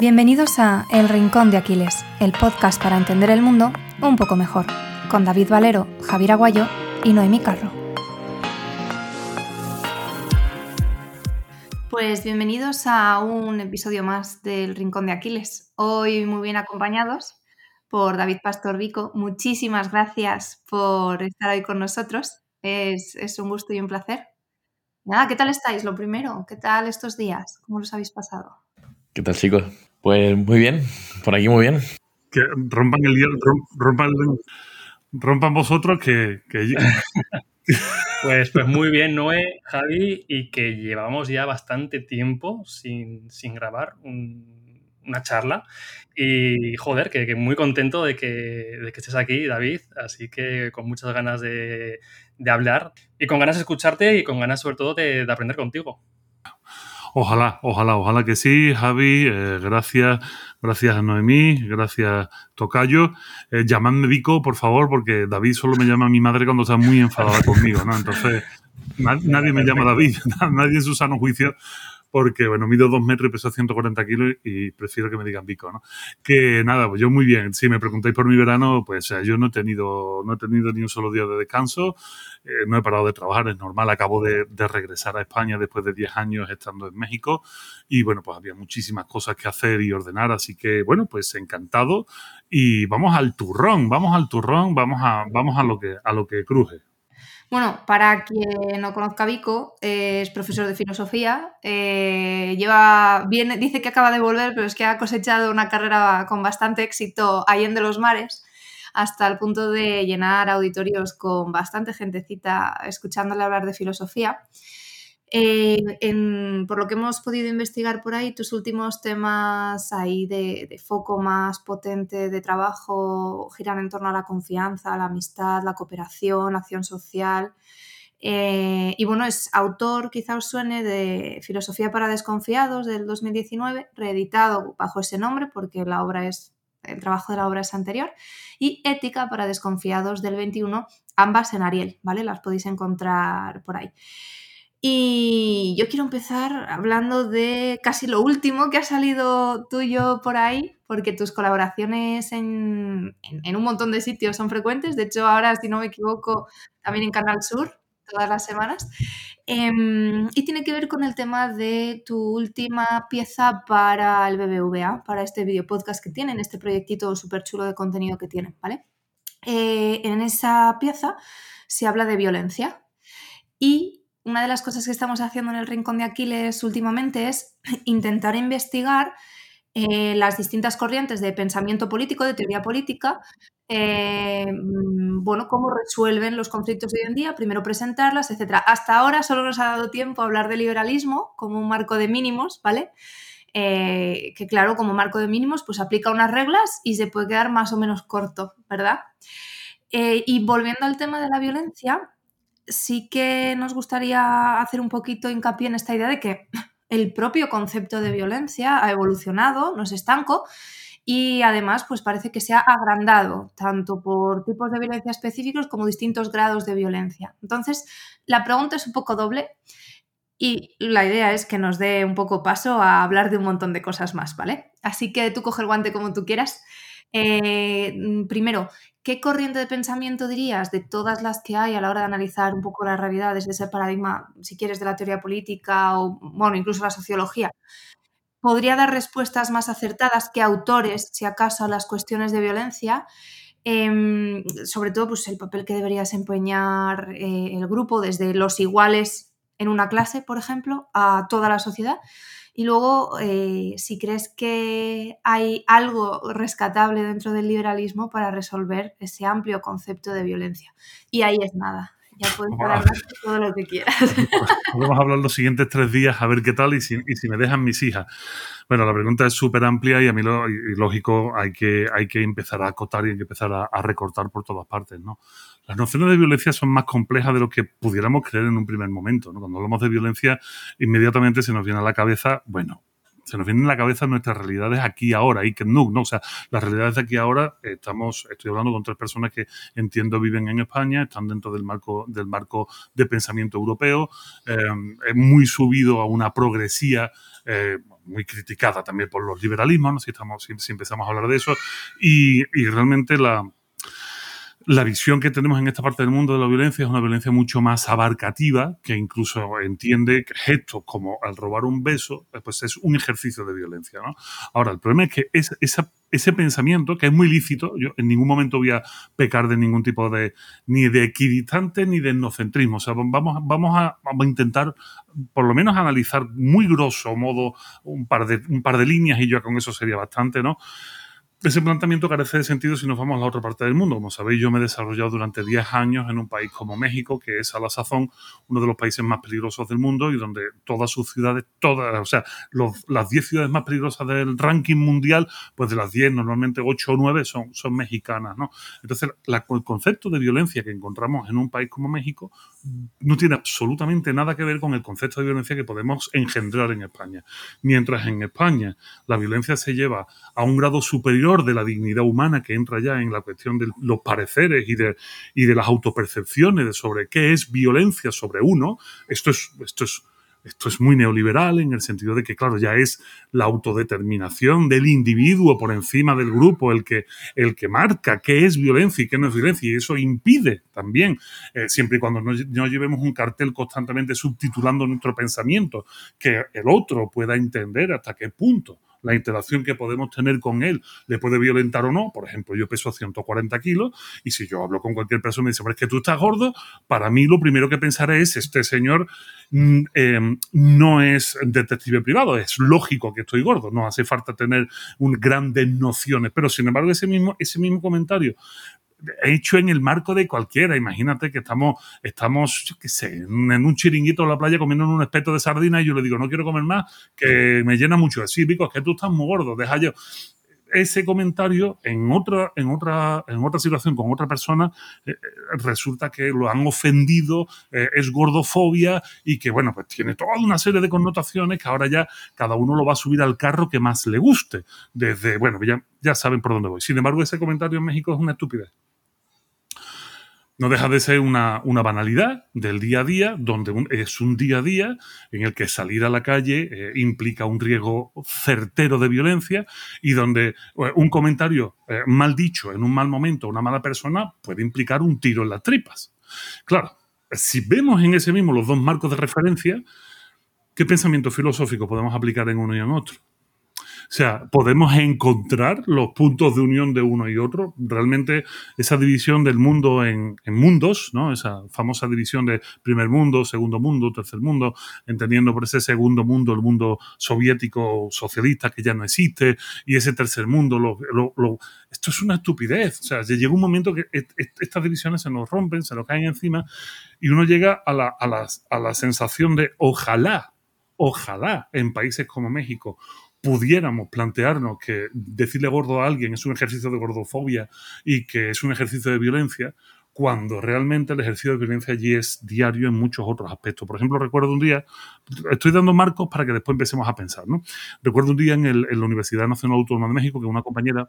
Bienvenidos a El Rincón de Aquiles, el podcast para entender el mundo un poco mejor, con David Valero, Javier Aguayo y Noemí Carro. Pues bienvenidos a un episodio más del Rincón de Aquiles. Hoy muy bien acompañados por David Pastor Vico. Muchísimas gracias por estar hoy con nosotros. Es, es un gusto y un placer. Nada, ¿qué tal estáis? Lo primero, ¿qué tal estos días? ¿Cómo los habéis pasado? ¿Qué tal, chicos? Pues muy bien, por aquí muy bien. Que rompan el hielo, rompan, rompan vosotros que, Pues, pues muy bien, Noé, Javi, y que llevamos ya bastante tiempo sin, grabar una charla. Y joder, que, muy contento de que, de que, estés aquí, David. Así que con muchas ganas de, hablar y con ganas de escucharte y con ganas sobre todo de aprender contigo. Ojalá, ojalá, ojalá que sí, Javi. Eh, gracias, gracias a Noemí, gracias Tocayo. Eh, llamadme Vico, por favor, porque David solo me llama a mi madre cuando está muy enfadada conmigo, ¿no? Entonces, nadie me llama David, nadie en su sano juicio porque, bueno, mido dos metros y peso 140 kilos y prefiero que me digan bico, ¿no? Que nada, pues yo muy bien. Si me preguntáis por mi verano, pues yo no he tenido, no he tenido ni un solo día de descanso, eh, no he parado de trabajar, es normal. Acabo de, regresar a España después de 10 años estando en México y, bueno, pues había muchísimas cosas que hacer y ordenar, así que, bueno, pues encantado y vamos al turrón, vamos al turrón, vamos a, vamos a lo que, a lo que cruje. Bueno, para quien no conozca Vico, es profesor de filosofía. Eh, lleva, viene, dice que acaba de volver, pero es que ha cosechado una carrera con bastante éxito ahí en los mares, hasta el punto de llenar auditorios con bastante gentecita escuchándole hablar de filosofía. Eh, por lo que hemos podido investigar por ahí, tus últimos temas ahí de, foco más potente de trabajo giran en torno a la confianza, la amistad, la cooperación, la acción social. Eh, y bueno, es autor, quizá os suene, de Filosofía para Desconfiados del 2019, reeditado bajo ese nombre porque la obra es, el trabajo de la obra es anterior, y Ética para Desconfiados del 21, ambas en Ariel, ¿vale? Las podéis encontrar por ahí. Y yo quiero empezar hablando de casi lo último que ha salido tuyo por ahí, porque tus colaboraciones en, un montón de sitios son frecuentes. De hecho, ahora, si no me equivoco, también en Canal Sur, todas las semanas. Em, y tiene que ver con el tema de tu última pieza para el BBVA, para este video podcast que tienen, este proyectito súper chulo de contenido que tienen, ¿vale? Eh, en esa pieza se habla de violencia y una de las cosas que estamos haciendo en el Rincón de Aquiles últimamente es intentar investigar eh, las distintas corrientes de pensamiento político, de teoría política, eh, mm, bueno, cómo resuelven los conflictos de hoy en día, primero presentarlas, etc. Hasta ahora solo nos ha dado tiempo a hablar de liberalismo como un marco de mínimos, ¿vale? Eh, que claro, como marco de mínimos, pues aplica unas reglas y se puede quedar más o menos corto, ¿verdad? y volviendo al tema de la violencia, sí que nos gustaría hacer un poquito hincapié en esta idea de que el propio concepto de violencia ha evolucionado, no es estanco, y además pues parece que se ha agrandado tanto por tipos de violencia específicos como distintos grados de violencia. Entonces, la pregunta es un poco doble y la idea es que nos dé un poco paso a hablar de un montón de cosas más, ¿vale? Así que tú coge el guante como tú quieras. Eh, primero, ¿Qué corriente de pensamiento dirías de todas las que hay a la hora de analizar un poco la realidad desde ese paradigma, si quieres, de la teoría política o, bueno, incluso la sociología? ¿Podría dar respuestas más acertadas que autores, si acaso, a las cuestiones de violencia? Em, sobre todo, pues el papel que debería desempeñar eh, el grupo desde los iguales en una clase, por ejemplo, a toda la sociedad. Y luego, eh, si crees que hay algo rescatable dentro del liberalismo para resolver ese amplio concepto de violencia. Y ahí es nada. Ya puedes hablar todo lo que quieras. Podemos hablar los siguientes tres días a ver qué tal y si, y si me dejan mis hijas. Bueno, la pregunta es súper amplia y a mí lo y lógico hay que, hay que empezar a acotar y hay que empezar a, a, recortar por todas partes, ¿no? Las nociones de violencia son más complejas de lo que pudiéramos creer en un primer momento, ¿no? Cuando hablamos de violencia, inmediatamente se nos viene a la cabeza, bueno, se nos vienen a la cabeza nuestras realidades aquí ahora, y que no, no, o sea, las realidades de aquí ahora, estamos, estoy hablando con tres personas que entiendo viven en España, están dentro del marco, del marco de pensamiento europeo, eh, es muy subido a una progresía eh, muy criticada también por los liberalismos, si, estamos, si, empezamos a hablar de eso, y realmente la, la visión que tenemos en esta parte del mundo de la violencia es una violencia mucho más abarcativa, que incluso entiende que gestos como al robar un beso, eh, pues es un ejercicio de violencia. ¿no? Ahora, el problema es que es, ese pensamiento, que es muy lícito, yo en ningún momento voy a pecar de ningún tipo de, ni de equidistante ni de etnocentrismo. O sea, vamos, vamos, a, vamos a intentar por lo menos analizar muy grosso modo un par de, un par de líneas y yo con eso sería bastante, ¿no? Ese planteamiento carece de sentido si nos vamos a la otra parte del mundo. Como sabéis, yo me he desarrollado durante 10 años en un país como México, que es a la sazón uno de los países más peligrosos del mundo y donde todas sus ciudades, todas, o sea, las 10 ciudades más peligrosas del ranking mundial, pues de las 10, normalmente 8 o 9 son, son mexicanas, ¿no? Entonces, el concepto de violencia que encontramos en un país como México no tiene absolutamente nada que ver con el concepto de violencia que podemos engendrar en España. Mientras en España la violencia se lleva a un grado superior de la dignidad humana que entra ya en la cuestión de los pareceres y de, y de las autopercepciones de sobre qué es violencia sobre uno, esto es, esto es esto es muy neoliberal en el sentido de que, claro, ya es la autodeterminación del individuo por encima del grupo el que, el que marca qué es violencia y qué no es violencia. Y eso impide también, eh, siempre y cuando no, no, llevemos un cartel constantemente subtitulando nuestro pensamiento, que el otro pueda entender hasta qué punto la interacción que podemos tener con él le puede violentar o no. Por ejemplo, yo peso 140 kilos y si yo hablo con cualquier persona y me dice, pero es que tú estás gordo, para mí lo primero que pensaré es, este señor mm, em, no es detective privado, es lógico que estoy gordo, no hace falta tener un, grandes nociones, pero sin embargo ese mismo, ese mismo comentario hecho en el marco de cualquiera. Imagínate que estamos, estamos qué sé, en un chiringuito en la playa comiendo un espeto de sardina y yo le digo, no quiero comer más, que me llena mucho. Sí, Pico, es que tú estás muy gordo, deja yo ese comentario en otra, en otra, en otra situación con otra persona eh, eh, resulta que lo han ofendido, eh, es gordofobia y que, bueno, pues tiene toda una serie de connotaciones que ahora ya cada uno lo va a subir al carro que más le guste. Desde, bueno, ya, ya saben por dónde voy. Sin embargo, ese comentario en México es una estupidez no deja de ser una, banalidad del día a día, donde es un día a día en el que salir a la calle eh, implica un riesgo certero de violencia y donde eh, un comentario eh, mal dicho en un mal momento una mala persona puede implicar un tiro en las tripas. Claro, si vemos en ese mismo los dos marcos de referencia, ¿qué pensamiento filosófico podemos aplicar en uno y en otro? O sea, podemos encontrar los puntos de unión de uno y otro. Realmente esa división del mundo en, mundos, ¿no? Esa famosa división de primer mundo, segundo mundo, tercer mundo, entendiendo por ese segundo mundo el mundo soviético socialista que ya no existe y ese tercer mundo, esto es una estupidez. O sea, llega un momento que estas divisiones se nos rompen, se nos caen encima y uno llega a la, a la sensación de ojalá, ojalá en países como México pudiéramos plantearnos que decirle gordo a alguien es un ejercicio de gordofobia y que es un ejercicio de violencia, cuando realmente el ejercicio de violencia allí es diario en muchos otros aspectos. Por ejemplo, recuerdo un día, estoy dando marcos para que después empecemos a pensar, ¿no? Recuerdo un día en, en la Universidad Nacional Autónoma de México que una compañera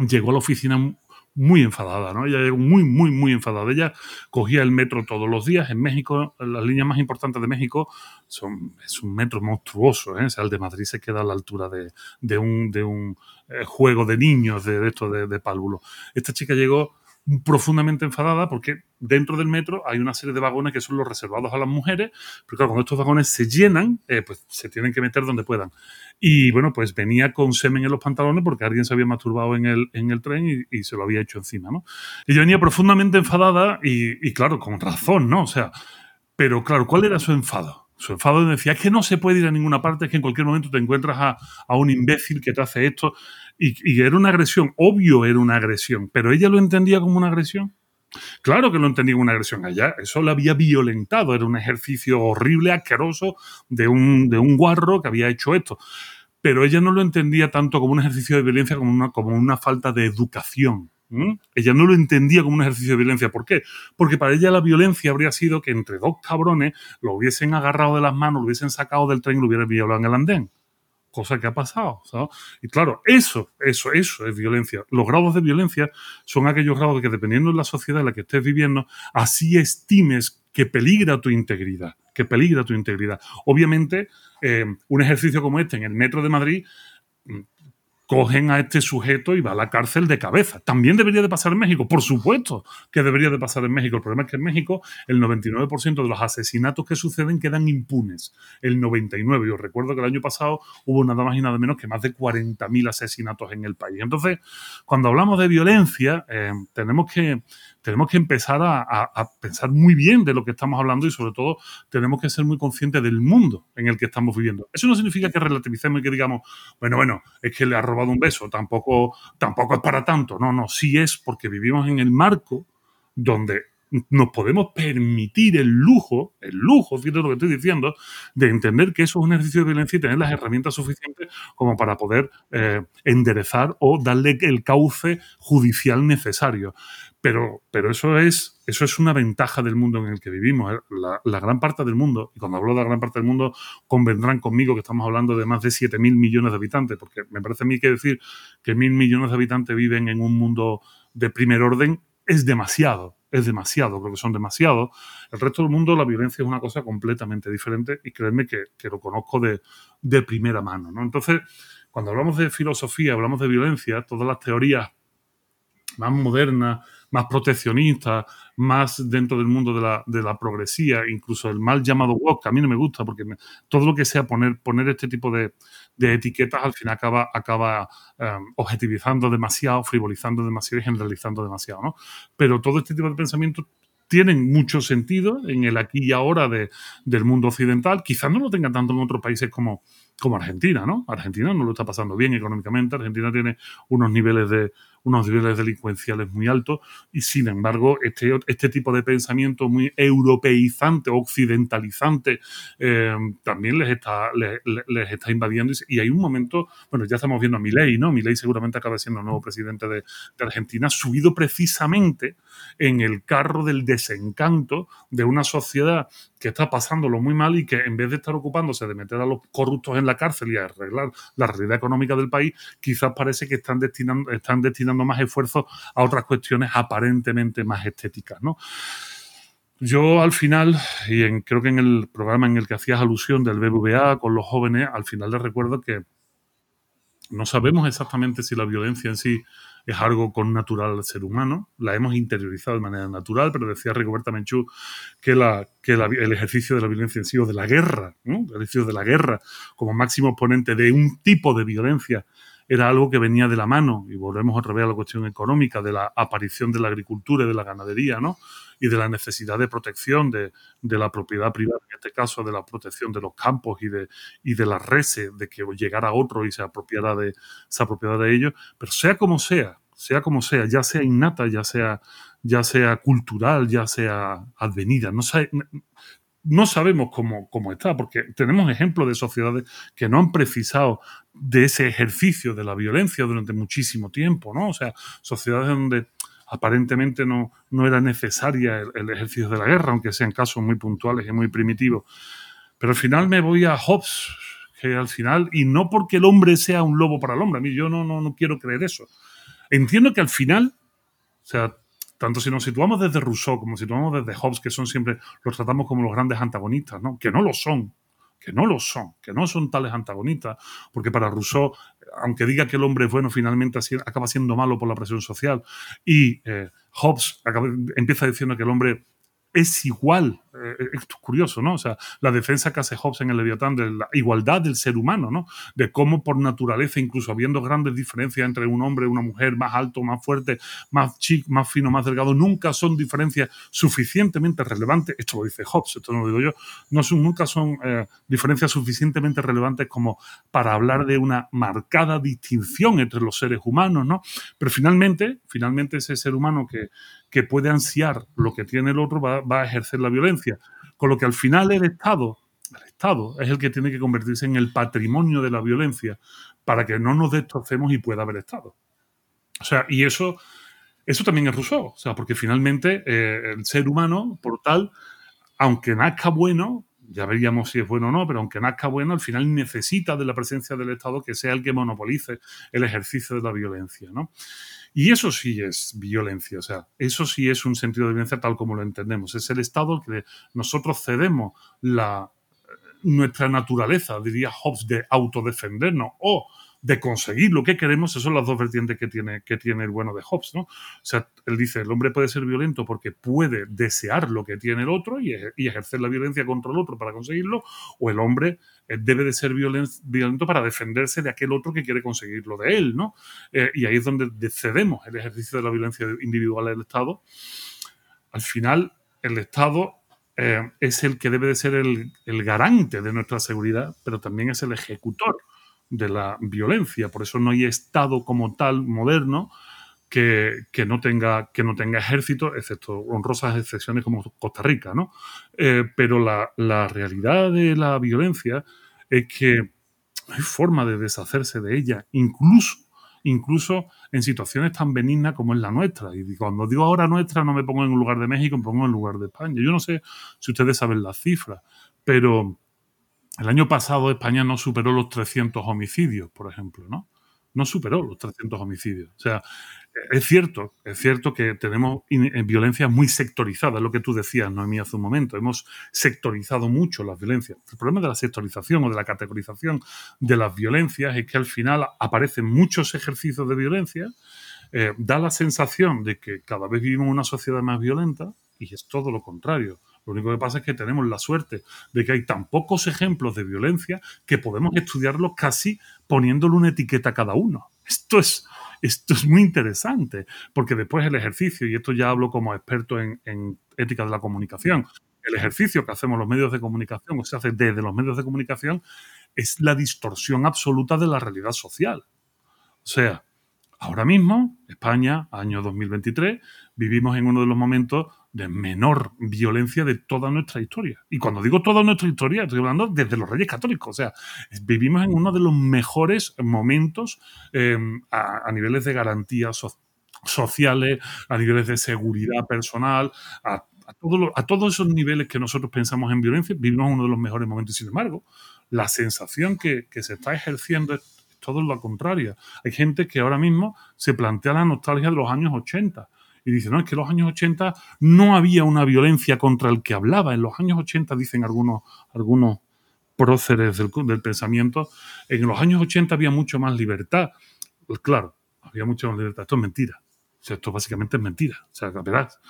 llegó a la oficina muy enfadada, ¿no? Ella llegó muy, muy, muy enfadada. Ella cogía el metro todos los días. En México, las líneas más importantes de México son, es un metro monstruoso, ¿eh? O sea, el de Madrid se queda a la altura de, de un, de un eh, juego de niños de, de esto de, de. Esta chica llegó profundamente enfadada porque dentro del metro hay una serie de vagones que son los reservados a las mujeres, pero claro, cuando estos vagones se llenan, eh, pues se tienen que meter donde puedan. Y bueno, pues venía con semen en los pantalones porque alguien se había masturbado en el, en el tren y, se lo había hecho encima, ¿no? Ella venía profundamente enfadada y, claro, con razón, ¿no? O sea, pero claro, ¿cuál era su enfado? Su enfado decía, es que no se puede ir a ninguna parte, es que en cualquier momento te encuentras a, a un imbécil que te hace esto. Y, y, era una agresión, obvio era una agresión, pero ella lo entendía como una agresión. Claro que lo entendía como una agresión allá, eso la había violentado, era un ejercicio horrible, asqueroso de un, de un guarro que había hecho esto. Pero ella no lo entendía tanto como un ejercicio de violencia como una, como una falta de educación. Ella no lo entendía como un ejercicio de violencia. ¿Por qué? Porque para ella la violencia habría sido que entre dos cabrones lo hubiesen agarrado de las manos, lo hubiesen sacado del tren y lo hubieran violado en el andén. Cosa que ha pasado. Y claro, eso, eso, eso es violencia. Los grados de violencia son aquellos grados que dependiendo de la sociedad en la que estés viviendo, así estimes que peligra tu integridad que peligra tu integridad. Obviamente, eh, un ejercicio como este en el metro de Madrid cogen a este sujeto y va a la cárcel de cabeza. También debería de pasar en México, por supuesto que debería de pasar en México. El problema es que en México el 99% de los asesinatos que suceden quedan impunes. El 99%. Yo recuerdo que el año pasado hubo nada más y nada menos que más de 40.000 asesinatos en el país. Entonces, cuando hablamos de violencia, eh, tenemos que tenemos que empezar a, pensar muy bien de lo que estamos hablando y sobre todo tenemos que ser muy conscientes del mundo en el que estamos viviendo. Eso no significa que relativicemos y que digamos, bueno, bueno, es que le ha robado un beso, tampoco, tampoco es para tanto. No, no, sí es porque vivimos en el marco donde nos podemos permitir el lujo, el lujo, fíjate lo que estoy diciendo, de entender que eso es un ejercicio de violencia y tener las herramientas suficientes como para poder eh, enderezar o darle el cauce judicial necesario. Pero, pero eso, es, eso es una ventaja del mundo en el que vivimos. ¿eh? La, gran parte del mundo, y cuando hablo de la gran parte del mundo, convendrán conmigo que estamos hablando de más de 7.000 millones de habitantes, porque me parece a mí que decir que mil millones de habitantes viven en un mundo de primer orden es demasiado, es demasiado, creo que son demasiados. El resto del mundo la violencia es una cosa completamente diferente y créeme que, lo conozco de, de primera mano. ¿no? Entonces, cuando hablamos de filosofía, hablamos de violencia, todas las teorías más modernas, más proteccionista, más dentro del mundo de la, de la progresía, incluso el mal llamado woke, a mí no me gusta, porque todo lo que sea poner, poner este tipo de, etiquetas al final acaba, acaba em, objetivizando demasiado, frivolizando demasiado y generalizando demasiado. ¿no? Pero todo este tipo de pensamientos tienen mucho sentido en el aquí y ahora de, del mundo occidental. Quizás no lo tengan tanto en otros países como, como Argentina, ¿no? Argentina no lo está pasando bien económicamente. Argentina tiene unos niveles de, unos niveles delincuenciales muy altos y sin embargo este, este tipo de pensamiento muy europeizante, occidentalizante, eh, también les está, les, está invadiendo y hay un momento, bueno, ya estamos viendo a Milei, ¿no? Milei seguramente acaba siendo el nuevo presidente de, de Argentina, subido precisamente en el carro del desencanto de una sociedad que está pasándolo muy mal y que en vez de estar ocupándose de meter a los corruptos en la cárcel y arreglar la realidad económica del país, quizás parece que están destinando, están destinando más esfuerzo a otras cuestiones aparentemente más estéticas, ¿no? Yo al final, y creo que en el programa en el que hacías alusión del BBVA con los jóvenes, al final les recuerdo que no sabemos exactamente si la violencia en sí es algo con natural al ser humano, la hemos interiorizado de manera natural, pero decía Rigoberta Menchú que, el ejercicio de la violencia en sí o de la guerra, el ejercicio de la guerra como máximo exponente de un tipo de violencia era algo que venía de la mano, y volvemos otra vez a la cuestión económica, de la aparición de la agricultura y de la ganadería, ¿no? Y de la necesidad de protección de, la propiedad privada, en este caso de la protección de los campos y de, y de las reses, de que llegara otro y se apropiara de, se apropiara de ellos. Pero sea como sea, sea como sea, ya sea innata, ya sea, ya sea cultural, ya sea advenida, no, sé, no sabemos cómo, cómo, está, porque tenemos ejemplos de sociedades que no han precisado de ese ejercicio de la violencia durante muchísimo tiempo, ¿no? O sea, sociedades donde aparentemente no, no era necesaria el, ejercicio de la guerra, aunque sean casos muy puntuales y muy primitivos. Pero al final me voy a Hobbes, que al final, y no porque el hombre sea un lobo para el hombre, a mí yo no, no, no quiero creer eso. Entiendo que al final, o sea, tanto si nos situamos desde Rousseau como si nos situamos desde Hobbes, que son siempre, los tratamos como los grandes antagonistas, ¿no? Que no lo son, que no lo son, que no son tales antagonistas, porque para Rousseau, aunque diga que el hombre es bueno, finalmente acaba siendo malo por la presión social. Y eh, Hobbes empieza diciendo que el hombre es igual. Eh, esto es curioso, ¿no? O sea, la defensa que hace Hobbes en el Leviatán de la igualdad del ser humano, ¿no? De cómo por naturaleza, incluso habiendo grandes diferencias entre un hombre y una mujer, más alto, más fuerte, más chic, más fino, más delgado, nunca son diferencias suficientemente relevantes. Esto lo dice Hobbes, esto no lo digo yo. No son, nunca son eh, diferencias suficientemente relevantes como para hablar de una marcada distinción entre los seres humanos, ¿no? Pero finalmente, finalmente ese ser humano que que puede ansiar lo que tiene el otro va, a ejercer la violencia. Con lo que al final el Estado, el Estado es el que tiene que convertirse en el patrimonio de la violencia para que no nos destrocemos y pueda haber Estado. O sea, y eso, eso también es Rousseau, o sea, porque finalmente eh, el ser humano, por tal, aunque nazca bueno, ya veríamos si es bueno o no, pero aunque nazca bueno, al final necesita de la presencia del Estado que sea el que monopolice el ejercicio de la violencia, ¿no? Y eso sí es violencia, o sea, eso sí es un sentido de violencia tal como lo entendemos. Es el Estado que nosotros cedemos la, nuestra naturaleza, diría Hobbes, de autodefendernos o de conseguir lo que queremos, esas son las dos vertientes que tiene, que tiene el bueno de Hobbes, ¿no? O sea, él dice, el hombre puede ser violento porque puede desear lo que tiene el otro y, ejercer la violencia contra el otro para conseguirlo, o el hombre eh, debe de ser violento para defenderse de aquel otro que quiere conseguirlo de él, ¿no? Eh, y ahí es donde cedemos el ejercicio de la violencia individual del Estado. Al final, el Estado eh, es el que debe de ser el, el garante de nuestra seguridad, pero también es el ejecutor de la violencia. Por eso no hay Estado como tal moderno que, no, tenga, que no tenga ejército, excepto honrosas excepciones como Costa Rica. ¿no? Eh, pero la, la, realidad de la violencia es que hay forma de deshacerse de ella, incluso, incluso en situaciones tan benignas como es la nuestra. Y cuando digo ahora nuestra, no me pongo en lugar de México, me pongo en lugar de España. Yo no sé si ustedes saben las cifras, pero el año pasado España no superó los 300 homicidios, por ejemplo, ¿no? No superó los 300 homicidios. O sea, es cierto, es cierto que tenemos eh, violencia muy sectorizada, lo que tú decías, Noemí, hace un momento. Hemos sectorizado mucho las violencias. El problema de la sectorización o de la categorización de las violencias es que al final aparecen muchos ejercicios de violencia, eh, da la sensación de que cada vez vivimos una sociedad más violenta y es todo lo contrario. Lo único que pasa es que tenemos la suerte de que hay tan pocos ejemplos de violencia que podemos estudiarlos casi poniéndole una etiqueta a cada uno. Esto es, esto es muy interesante, porque después el ejercicio, y esto ya hablo como experto en, en ética de la comunicación, el ejercicio que hacemos los medios de comunicación, o se hace desde los medios de comunicación, es la distorsión absoluta de la realidad social. O sea, ahora mismo, España, año 2023, vivimos en uno de los momentos de menor violencia de toda nuestra historia. Y cuando digo toda nuestra historia, estoy hablando desde los Reyes Católicos. O sea, vivimos en uno de los mejores momentos em, a, niveles de garantías sociales, a niveles de seguridad personal, a, a todos esos niveles que nosotros pensamos en violencia, vivimos uno de los mejores momentos. Sin embargo, la sensación que, que se está ejerciendo es todo lo contrario. Hay gente que ahora mismo se plantea la nostalgia de los años 80 y dice, no, es que en los años 80 no había una violencia contra el que hablaba. En los años 80, dicen algunos, algunos próceres del, pensamiento, en los años 80 había mucho más libertad. Pues claro, había mucha más libertad. Esto es mentira. esto básicamente es mentira. O sea, verás,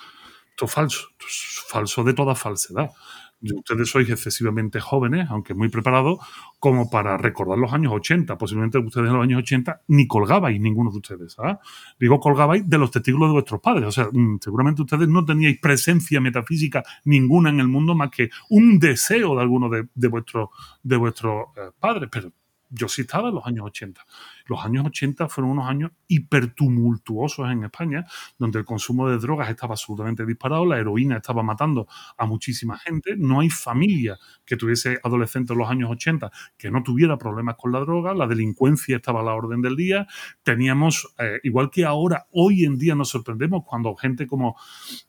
esto es falso. Esto es falso de toda falsedad ustedes sois excesivamente jóvenes, aunque muy preparados, como para recordar los años 80. Posiblemente ustedes en los años 80 ni colgabais ninguno de ustedes. ¿ah? Digo, colgabais de los testículos de vuestros padres. O sea, mm, seguramente ustedes no teníais presencia metafísica ninguna en el mundo más que un deseo de alguno de, de vuestros de vuestros eh, padres. Pero yo sí estaba en los años 80. Los años 80 fueron unos años hipertumultuosos en España, donde el consumo de drogas estaba absolutamente disparado, la heroína estaba matando a muchísima gente. No hay familia que tuviese adolescentes en los años 80 que no tuviera problemas con la droga, la delincuencia estaba a la orden del día. Teníamos, eh, igual que ahora, hoy en día nos sorprendemos cuando gente como,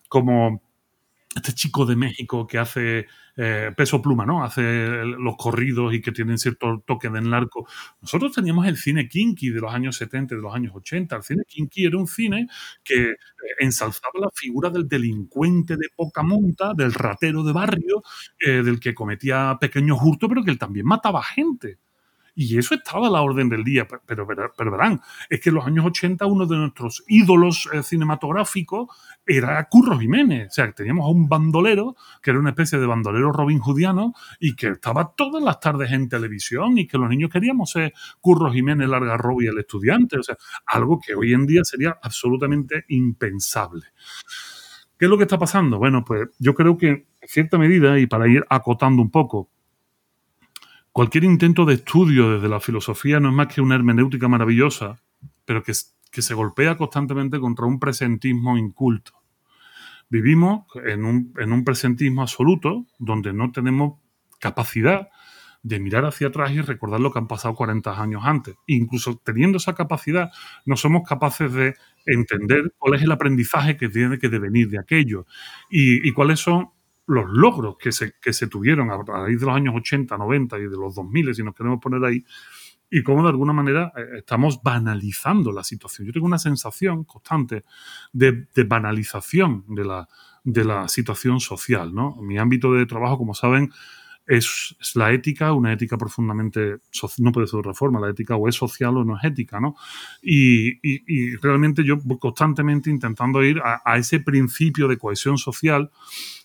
como este chico de México que hace eh, peso pluma, ¿no? Hace los corridos y que tienen cierto toque de narco. Nosotros teníamos el cine kinky de los años 70 y de los años 80. El cine kinky era un cine que eh, ensalzaba la figura del delincuente de poca monta, del ratero de barrio, eh, del que cometía pequeños hurtos, pero que él también mataba gente. Y eso estaba a la orden del día, pero, verán, es que en los años 80 uno de nuestros ídolos eh, cinematográficos era Curro Jiménez. O sea, teníamos a un bandolero, que era una especie de bandolero Robin Hoodiano, y que estaba todas las tardes en televisión y que los niños queríamos ser Curro Jiménez, Larga y el estudiante. O sea, algo que hoy en día sería absolutamente impensable. ¿Qué es lo que está pasando? Bueno, pues yo creo que en cierta medida, y para ir acotando un poco, Cualquier intento de estudio desde la filosofía no es más que una hermenéutica maravillosa, pero que, se golpea constantemente contra un presentismo inculto. Vivimos en un, en un presentismo absoluto donde no tenemos capacidad de mirar hacia atrás y recordar lo que han pasado 40 años antes. Incluso teniendo esa capacidad, no somos capaces de entender cuál es el aprendizaje que tiene que devenir de aquello y cuáles son los logros que se, que se tuvieron a raíz de los años 80, 90 y de los 2000, si nos queremos poner ahí, y cómo de alguna manera eh, estamos banalizando la situación. Yo tengo una sensación constante de, banalización de la, de la situación social. ¿no? Mi ámbito de trabajo, como saben, es, la ética, una ética profundamente, no puede ser de otra forma, la ética o es social o no es ética, ¿no? Y, realmente yo constantemente intentando ir a, ese principio de cohesión social,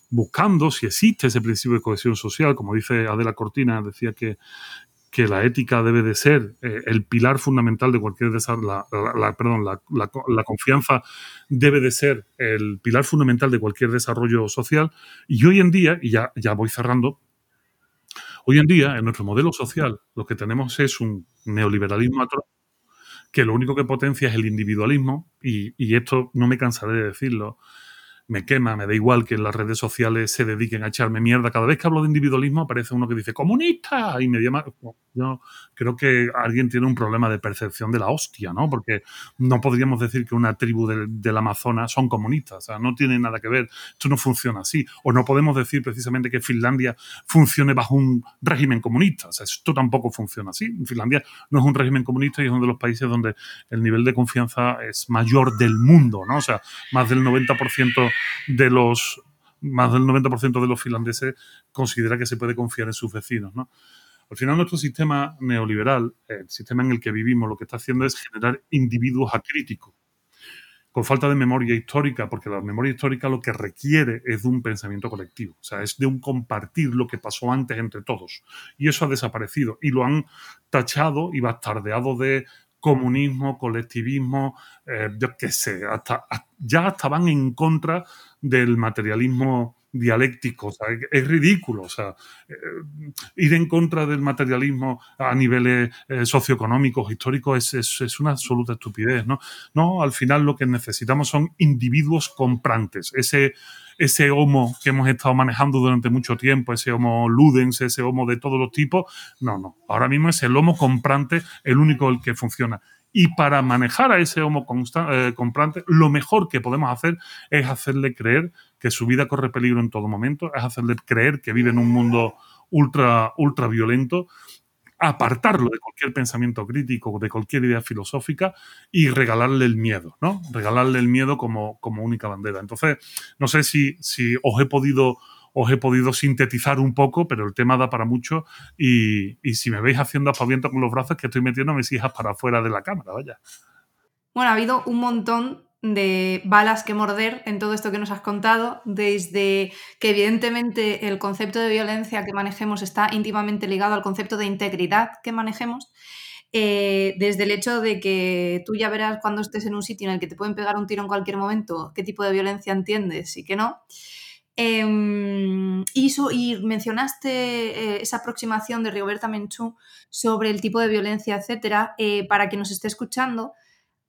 buscando si existe ese principio de cohesión social, como dice Adela Cortina, decía que, que la ética debe de ser eh, el pilar fundamental de cualquier desarrollo, la, perdón, la, confianza debe de ser el pilar fundamental de cualquier desarrollo social. Y hoy en día, y ya, ya voy cerrando, hoy en día en nuestro modelo social lo que tenemos es un neoliberalismo que lo único que potencia es el individualismo, y, y esto no me cansaré de decirlo, me quema, me da igual que las redes sociales se dediquen a echarme mierda. Cada vez que hablo de individualismo aparece uno que dice comunista y me llama. Yo creo que alguien tiene un problema de percepción de la hostia, ¿no? Porque no podríamos decir que una tribu del, Amazonas son comunistas, o sea, no tiene nada que ver. Esto no funciona así. O no podemos decir precisamente que Finlandia funcione bajo un régimen comunista. O sea, esto tampoco funciona así. Finlandia no es un régimen comunista y es uno de los países donde el nivel de confianza es mayor del mundo, ¿no? O sea, más del 90% de los más del 90% de los finlandeses considera que se puede confiar en sus vecinos. ¿no? Al final, nuestro sistema neoliberal, el sistema en el que vivimos, lo que está haciendo es generar individuos acríticos, con falta de memoria histórica, porque la memoria histórica lo que requiere es de un pensamiento colectivo, o sea, es de un compartir lo que pasó antes entre todos. Y eso ha desaparecido y lo han tachado y bastardeado de comunismo, colectivismo, eh, yo qué sé, hasta, ya estaban en contra del materialismo dialéctico, o sea, es ridículo, eh, ir en contra del materialismo a niveles eh, socioeconómicos, históricos, es, es, una absoluta estupidez, ¿no? No, al final lo que necesitamos son individuos comprantes, ese, ese homo que hemos estado manejando durante mucho tiempo, ese homo ludens, ese homo de todos los tipos, no, no, ahora mismo es el homo comprante el único el que funciona. Y para manejar a ese homo eh, comprante, lo mejor que podemos hacer es hacerle creer que su vida corre peligro en todo momento, es hacerle creer que vive en un mundo ultra, ultra violento, apartarlo de cualquier pensamiento crítico, de cualquier idea filosófica y regalarle el miedo, ¿no? Regalarle el miedo como, como única bandera. Entonces, no sé si, si os he podido os he podido sintetizar un poco, pero el tema da para mucho y, si me veis haciendo aspaviento con los brazos, que estoy metiendo mis hijas para afuera de la cámara, vaya. Bueno, ha habido un montón de balas que morder en todo esto que nos has contado, desde que evidentemente el concepto de violencia que manejemos está íntimamente ligado al concepto de integridad que manejemos, eh, desde el hecho de que tú ya verás cuando estés en un sitio en el que te pueden pegar un tiro en cualquier momento, qué tipo de violencia entiendes y qué no. Em, y, mencionaste eh, esa aproximación de Rigoberta Menchú sobre el tipo de violencia, etcétera. Eh, para quien nos esté escuchando,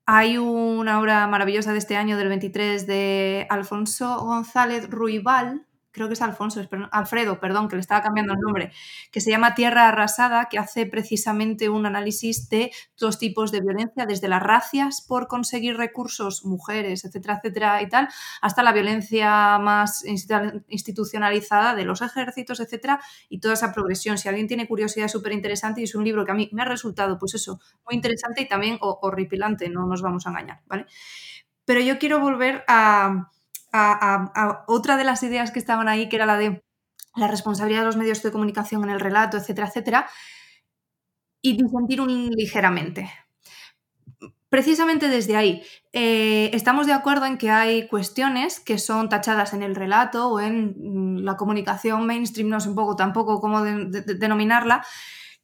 hay una obra maravillosa de este año, del 23, de Alfonso González Ruibal, creo que es Alfonso, Alfredo, perdón, que le estaba cambiando el nombre, que se llama Tierra Arrasada, que hace precisamente un análisis de dos tipos de violencia, desde las racias por conseguir recursos, mujeres, etcétera, etcétera y tal, hasta la violencia más institucionalizada de los ejércitos, etcétera, y toda esa progresión. Si alguien tiene curiosidad, es súper interesante y es un libro que a mí me ha resultado, pues eso, muy interesante y también horripilante, no nos vamos a engañar, ¿vale? Pero yo quiero volver a a, otra de las ideas que estaban ahí, que era la de la responsabilidad de los medios de comunicación en el relato, etcétera, etcétera, y disentir un ligeramente. Precisamente desde ahí, eh, estamos de acuerdo en que hay cuestiones que son tachadas en el relato o en mm, la comunicación mainstream, no sé un poco tampoco cómo denominarla,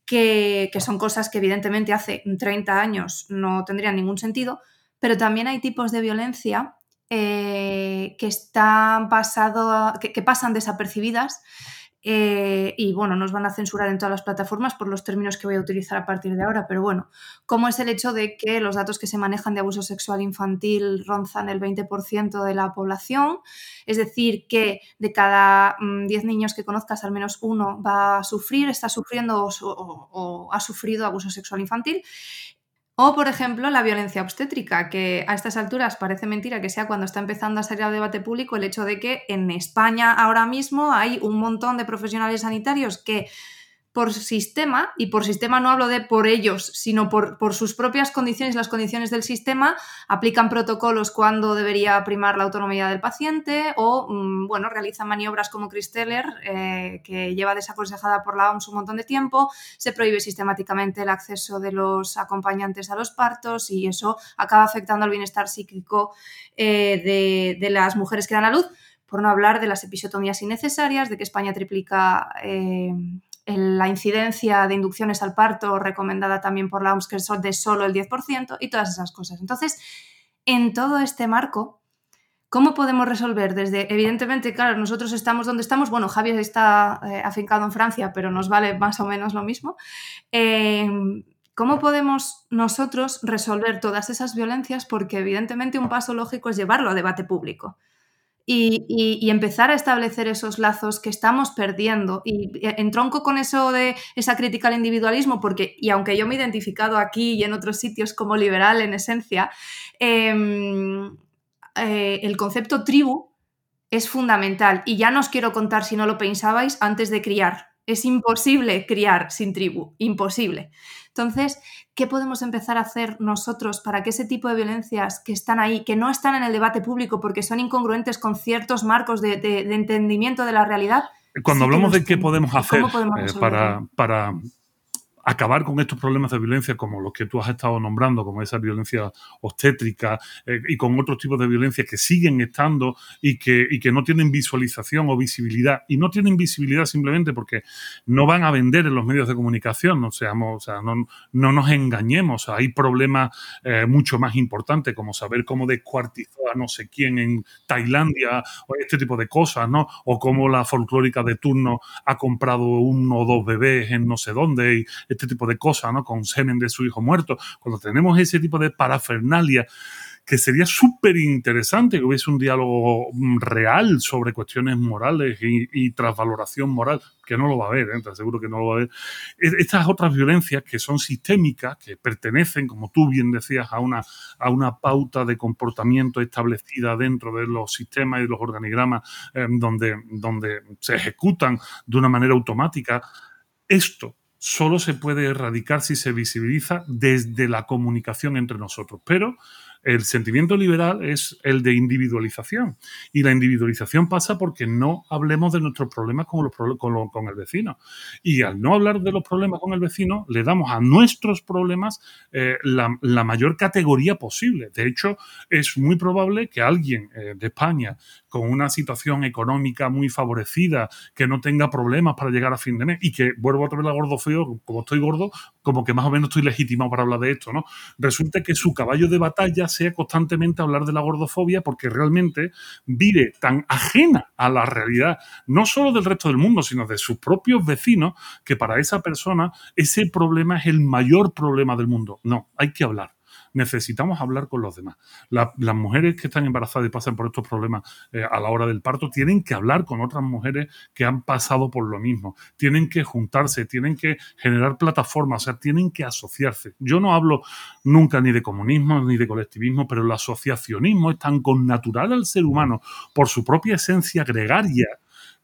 que, que, son cosas que evidentemente hace 30 años no tendrían ningún sentido, pero también hay tipos de violencia eh, que están que, pasan desapercibidas eh, y bueno, nos van a censurar en todas las plataformas por los términos que voy a utilizar a partir de ahora, pero bueno, como es el hecho de que los datos que se manejan de abuso sexual infantil ronzan el 20% de la población, es decir, que de cada 10 mm, niños que conozcas, al menos uno va a sufrir, está sufriendo o ha sufrido abuso sexual infantil O, por ejemplo, la violencia obstétrica, que a estas alturas parece mentira que sea cuando está empezando a salir al debate público el hecho de que en España ahora mismo hay un montón de profesionales sanitarios que por sistema, y por sistema no hablo de por ellos, sino por, por, sus propias condiciones, las condiciones del sistema, aplican protocolos cuando debería primar la autonomía del paciente o, mm, bueno, realizan maniobras como Chris eh, que lleva desaconsejada por la OMS un montón de tiempo, se prohíbe sistemáticamente el acceso de los acompañantes a los partos y eso acaba afectando al bienestar psíquico eh, de, de, las mujeres que dan a luz, por no hablar de las episiotomías innecesarias, de que España triplica... Eh, la incidencia de inducciones al parto recomendada también por la OMS, que es de solo el 10%, y todas esas cosas. Entonces, en todo este marco, ¿cómo podemos resolver? Desde, evidentemente, claro, nosotros estamos donde estamos, bueno, Javier está eh, afincado en Francia, pero nos vale más o menos lo mismo. Eh, ¿Cómo podemos nosotros resolver todas esas violencias? Porque evidentemente un paso lógico es llevarlo a debate público y, empezar a establecer esos lazos que estamos perdiendo. Y entronco con eso de esa crítica al individualismo, porque, y aunque yo me he identificado aquí y en otros sitios como liberal en esencia, em, eh, el concepto tribu es fundamental. Y ya no os quiero contar si no lo pensabais antes de criar. Es imposible criar sin tribu, imposible. Entonces, ¿qué podemos empezar a hacer nosotros para que ese tipo de violencias que están ahí, que no están en el debate público porque son incongruentes con ciertos marcos de, entendimiento de la realidad? Cuando hablamos de qué podemos hacer eh, para, para acabar con estos problemas de violencia como los que tú has estado nombrando, como esa violencia obstétrica eh, y con otros tipos de violencia que siguen estando y que, y que no tienen visualización o visibilidad. Y no tienen visibilidad simplemente porque no van a vender en los medios de comunicación, no, seamos, o sea, no, no nos engañemos. hay problemas eh, mucho más importantes como saber cómo descuartizó a no sé quién en Tailandia o este tipo de cosas, ¿no? O cómo la folclórica de turno ha comprado uno o dos bebés en no sé dónde y este tipo de cosas, ¿no? Con semen de su hijo muerto. Cuando tenemos ese tipo de parafernalia, que sería súper interesante que hubiese un diálogo mm, real sobre cuestiones morales y, trasvaloración moral, que no lo va a haber, ¿eh? te aseguro que no lo va a haber. Estas otras violencias que son sistémicas, que pertenecen, como tú bien decías, a una, a una pauta de comportamiento establecida dentro de los sistemas y de los organigramas eh, donde, donde se ejecutan de una manera automática, esto solo se puede erradicar si se visibiliza desde la comunicación entre nosotros. Pero el sentimiento liberal es el de individualización. Y la individualización pasa porque no hablemos de nuestros problemas con, los, con, el vecino. Y al no hablar de los problemas con el vecino, le damos a nuestros problemas eh, la, mayor categoría posible. De hecho, es muy probable que alguien eh, de España con una situación económica muy favorecida, que no tenga problemas para llegar a fin de mes y que, vuelvo a traer la gordo feo, como estoy gordo, como que más o menos estoy legitimado para hablar de esto, ¿no? Resulta que su caballo de batalla sea constantemente hablar de la gordofobia porque realmente vive tan ajena a la realidad, no solo del resto del mundo, sino de sus propios vecinos, que para esa persona ese problema es el mayor problema del mundo. No, hay que hablar necesitamos hablar con los demás. las mujeres que están embarazadas y pasan por estos problemas eh, a la hora del parto tienen que hablar con otras mujeres que han pasado por lo mismo. Tienen que juntarse, tienen que generar plataformas, o sea, tienen que asociarse. Yo no hablo nunca ni de comunismo ni de colectivismo, pero el asociacionismo es tan connatural al ser humano por su propia esencia gregaria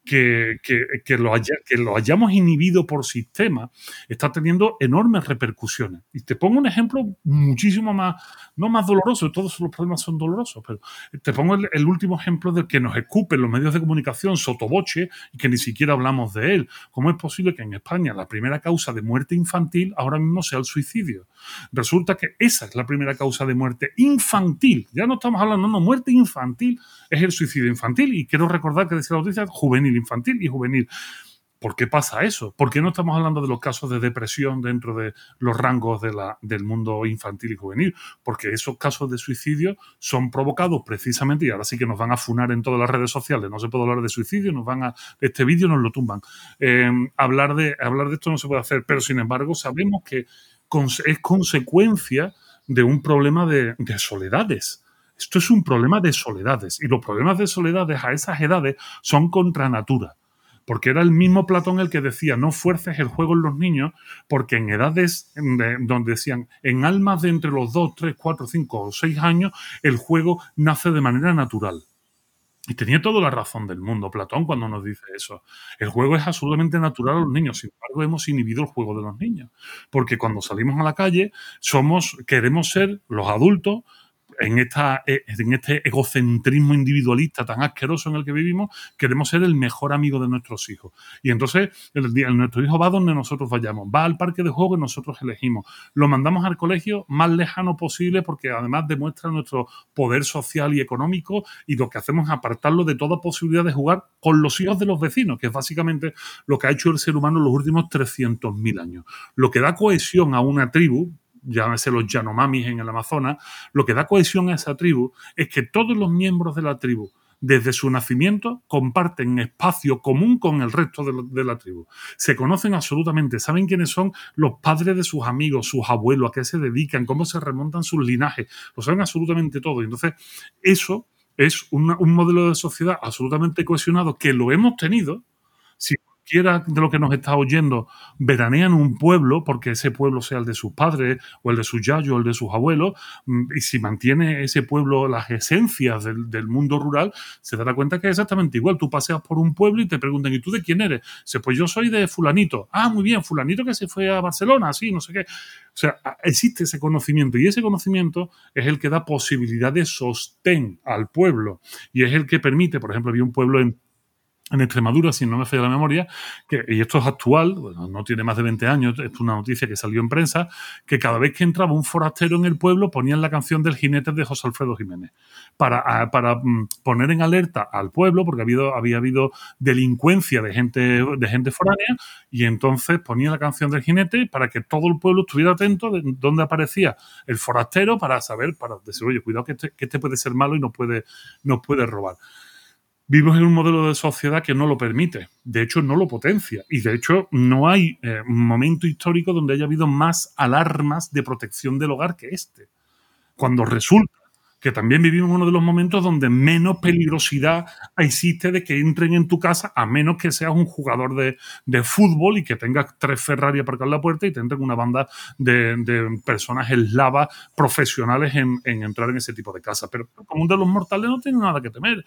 que, que, lo que lo hayamos inhibido por sistema está teniendo enormes repercusiones. Y te pongo un ejemplo muchísimo más, no más doloroso, todos los problemas son dolorosos, pero te pongo el, último ejemplo del que nos escupen los medios de comunicación sotoboche y que ni siquiera hablamos de él. ¿Cómo es posible que en España la primera causa de muerte infantil ahora mismo sea el suicidio? Resulta que esa es la primera causa de muerte infantil. Ya no estamos hablando, no, muerte infantil es el suicidio infantil. Y quiero recordar que decía la noticia juvenil infantil y juvenil. ¿Por qué pasa eso? ¿Por qué no estamos hablando de los casos de depresión dentro de los rangos del mundo infantil y juvenil? Porque esos casos de suicidio son provocados precisamente, y ahora sí que nos van a funar en todas las redes sociales, no se puede hablar de suicidio, nos van a, este vídeo nos lo tumban. Eh, hablar, de, hablar de esto no se puede hacer, pero sin embargo sabemos que es consecuencia de un problema de soledades esto es un problema de soledades y los problemas de soledades a esas edades son contra natura. porque era el mismo Platón el que decía, no fuerces el juego en los niños, porque en edades donde decían, en almas de entre los 2, 3, 4, 5 o 6 años, el juego nace de manera natural. Y tenía toda la razón del mundo Platón cuando nos dice eso. El juego es absolutamente natural a los niños, sin embargo hemos inhibido el juego de los niños, porque cuando salimos a la calle somos queremos ser los adultos en, esta, eh, en este egocentrismo individualista tan asqueroso en el que vivimos, queremos ser el mejor amigo de nuestros hijos. Y entonces el, nuestro hijo va donde nosotros vayamos, va al parque de juego que nosotros elegimos, lo mandamos al colegio más lejano posible porque además demuestra nuestro poder social y económico y lo que hacemos es apartarlo de toda posibilidad de jugar con los hijos de los vecinos, que es básicamente lo que ha hecho el ser humano en los últimos 300.000 años. Lo que da cohesión a una tribu, llámese los Yanomamis en el Amazonas, lo que da cohesión a esa tribu es que todos los miembros de la tribu, desde su nacimiento, comparten espacio común con el resto de, la tribu. Se conocen absolutamente, saben quiénes son los padres de sus amigos, sus abuelos, a qué se dedican, cómo se remontan sus linajes, lo saben absolutamente todo. Entonces, eso es un modelo de sociedad absolutamente cohesionado que lo hemos tenido, si de lo que nos está oyendo veranea en un pueblo, porque ese pueblo sea el de sus padres o el de sus yayos o el de sus abuelos, mm, y si mantiene ese pueblo las esencias del, mundo rural, se dará cuenta que es exactamente igual. Tú paseas por un pueblo y te preguntan, ¿y tú de quién eres? Se, pues yo soy de fulanito. Ah, muy bien, fulanito que se fue a Barcelona, sí, no sé qué. O sea, existe ese conocimiento y ese conocimiento es el que da posibilidad de sostén al pueblo y es el que permite, por ejemplo, había un pueblo en en Extremadura, si no me falla la memoria, que, y esto es actual, no tiene más de 20 años, es una noticia que salió en prensa, que cada vez que entraba un forastero en el pueblo ponían la canción del jinete de José Alfredo Jiménez, para, para mm, poner en alerta al pueblo, porque había habido, había habido delincuencia de gente, de gente foránea, y entonces ponía la canción del jinete para que todo el pueblo estuviera atento de dónde aparecía el forastero para saber, para decir, oye, cuidado que este, que este puede ser malo y nos puede, nos puede robar. Vivimos en un modelo de sociedad que no lo permite, de hecho no lo potencia y de hecho no hay un eh, momento histórico donde haya habido más alarmas de protección del hogar que este. Cuando resulta que también vivimos uno de los momentos donde menos peligrosidad existe de que entren en tu casa, a menos que seas un jugador de, fútbol y que tengas tres Ferrari aparcados en la puerta y te entren una banda de, personas eslavas profesionales en, en, entrar en ese tipo de casa. Pero el común de los mortales no tiene nada que temer.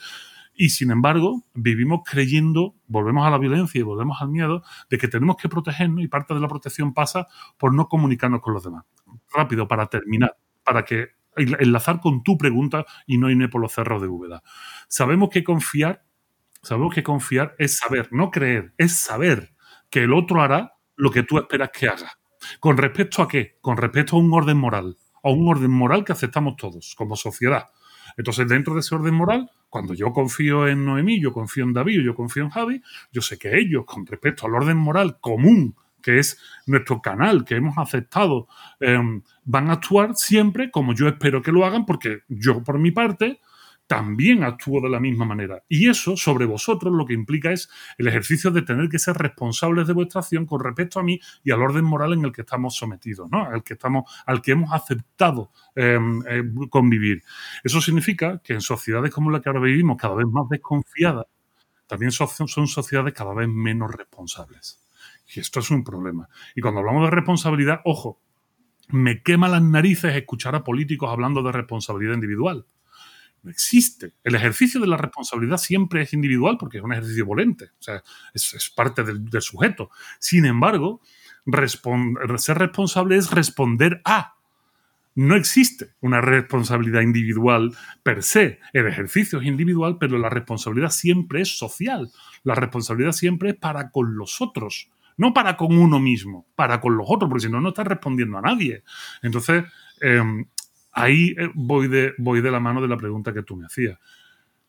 Y sin embargo, vivimos creyendo, volvemos a la violencia y volvemos al miedo, de que tenemos que protegernos y parte de la protección pasa por no comunicarnos con los demás. Rápido, para terminar, para que enlazar con tu pregunta y no irme por los cerros de Úbeda. Sabemos que confiar, sabemos que confiar es saber, no creer, es saber que el otro hará lo que tú esperas que haga. ¿Con respecto a qué? Con respecto a un orden moral, a un orden moral que aceptamos todos como sociedad. Entonces, dentro de ese orden moral, cuando yo confío en Noemí, yo confío en David, yo confío en Javi, yo sé que ellos, con respecto al orden moral común, que es nuestro canal, que hemos aceptado, em, van a actuar siempre como yo espero que lo hagan, porque yo, por mi parte, también actúo de la misma manera. Y eso sobre vosotros lo que implica es el ejercicio de tener que ser responsables de vuestra acción con respecto a mí y al orden moral en el que estamos sometidos, ¿no? al, que estamos, al que hemos aceptado em, eh, convivir. Eso significa que en sociedades como la que ahora vivimos, cada vez más desconfiadas, también son, son sociedades cada vez menos responsables. Y esto es un problema. Y cuando hablamos de responsabilidad, ojo, me quema las narices escuchar a políticos hablando de responsabilidad individual no existe. El ejercicio de la responsabilidad siempre es individual porque es un ejercicio volente, o sea, es, parte del, sujeto. Sin embargo, ser responsable es responder a. No existe una responsabilidad individual per se. El ejercicio es individual, pero la responsabilidad siempre es social. La responsabilidad siempre es para con los otros, no para con uno mismo, para con los otros, porque si no, no estás respondiendo a nadie. Entonces, em, ahí eh, voy de, voy de la mano de la pregunta que tú me hacías.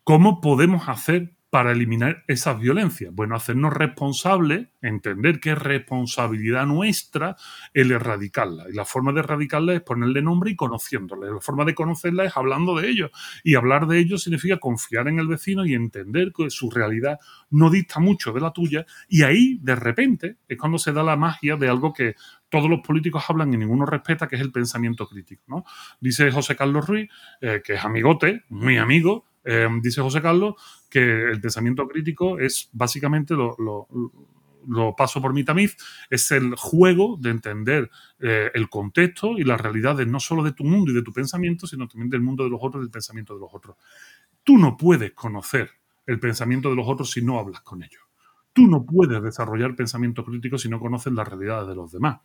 ¿Cómo podemos hacer para eliminar esas violencias? Bueno, hacernos responsables, entender que es responsabilidad nuestra el erradicarla. Y la forma de erradicarla es ponerle nombre y conociéndole. La forma de conocerla es hablando de ellos. Y hablar de ellos significa confiar en el vecino y entender que su realidad no dista mucho de la tuya. Y ahí, de repente, es cuando se da la magia de algo que todos los políticos hablan y ninguno respeta, que es el pensamiento crítico. ¿no? Dice José Carlos Ruiz, eh, que es amigote, muy amigo, Eh, dice José Carlos que el pensamiento crítico es básicamente lo, lo paso por mi tamiz, es el juego de entender eh, el contexto y las realidades no solo de tu mundo y de tu pensamiento, sino también del mundo de los otros y del pensamiento de los otros. Tú no puedes conocer el pensamiento de los otros si no hablas con ellos. Tú no puedes desarrollar pensamiento crítico si no conoces las realidades de los demás.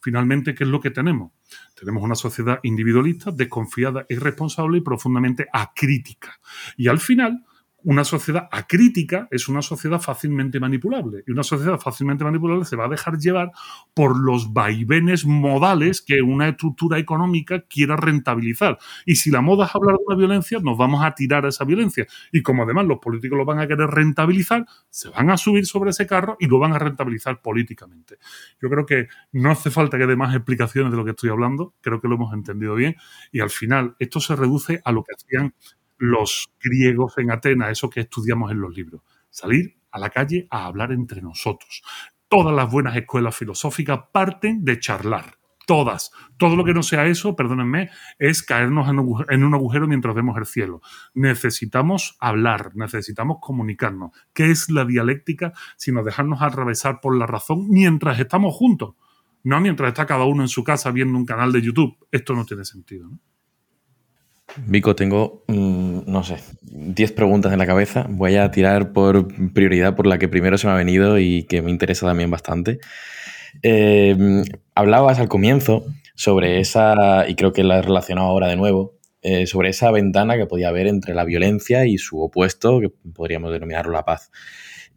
Finalmente, ¿qué es lo que tenemos? Tenemos una sociedad individualista, desconfiada, irresponsable y profundamente acrítica. Y al final, una sociedad acrítica es una sociedad fácilmente manipulable. Y una sociedad fácilmente manipulable se va a dejar llevar por los vaivenes modales que una estructura económica quiera rentabilizar. Y si la moda es hablar de una violencia, nos vamos a tirar a esa violencia. Y como además los políticos lo van a querer rentabilizar, se van a subir sobre ese carro y lo van a rentabilizar políticamente. Yo creo que no hace falta que dé más explicaciones de lo que estoy hablando. Creo que lo hemos entendido bien. Y al final, esto se reduce a lo que hacían los griegos en Atenas, eso que estudiamos en los libros. Salir a la calle a hablar entre nosotros. Todas las buenas escuelas filosóficas parten de charlar. Todas. Todo lo que no sea eso, perdónenme, es caernos en un agujero mientras vemos el cielo. Necesitamos hablar, necesitamos comunicarnos. ¿Qué es la dialéctica sino dejarnos atravesar por la razón mientras estamos juntos? No mientras está cada uno en su casa viendo un canal de YouTube. Esto no tiene sentido. Vico, tengo, mm, no sé, 10 preguntas en la cabeza. Voy a tirar por prioridad por la que primero se me ha venido y que me interesa también bastante. Eh, hablabas al comienzo sobre esa, y creo que la has relacionado ahora de nuevo, eh, sobre esa ventana que podía haber entre la violencia y su opuesto, que podríamos denominarlo la paz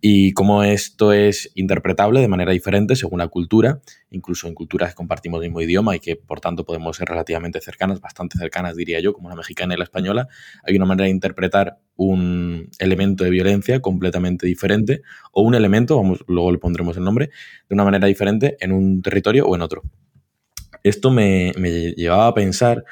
y cómo esto es interpretable de manera diferente según la cultura, incluso en culturas que compartimos el mismo idioma y que por tanto podemos ser relativamente cercanas, bastante cercanas diría yo, como la mexicana y la española, hay una manera de interpretar un elemento de violencia completamente diferente o un elemento, vamos, luego le pondremos el nombre, de una manera diferente en un territorio o en otro. Esto me, me llevaba a pensar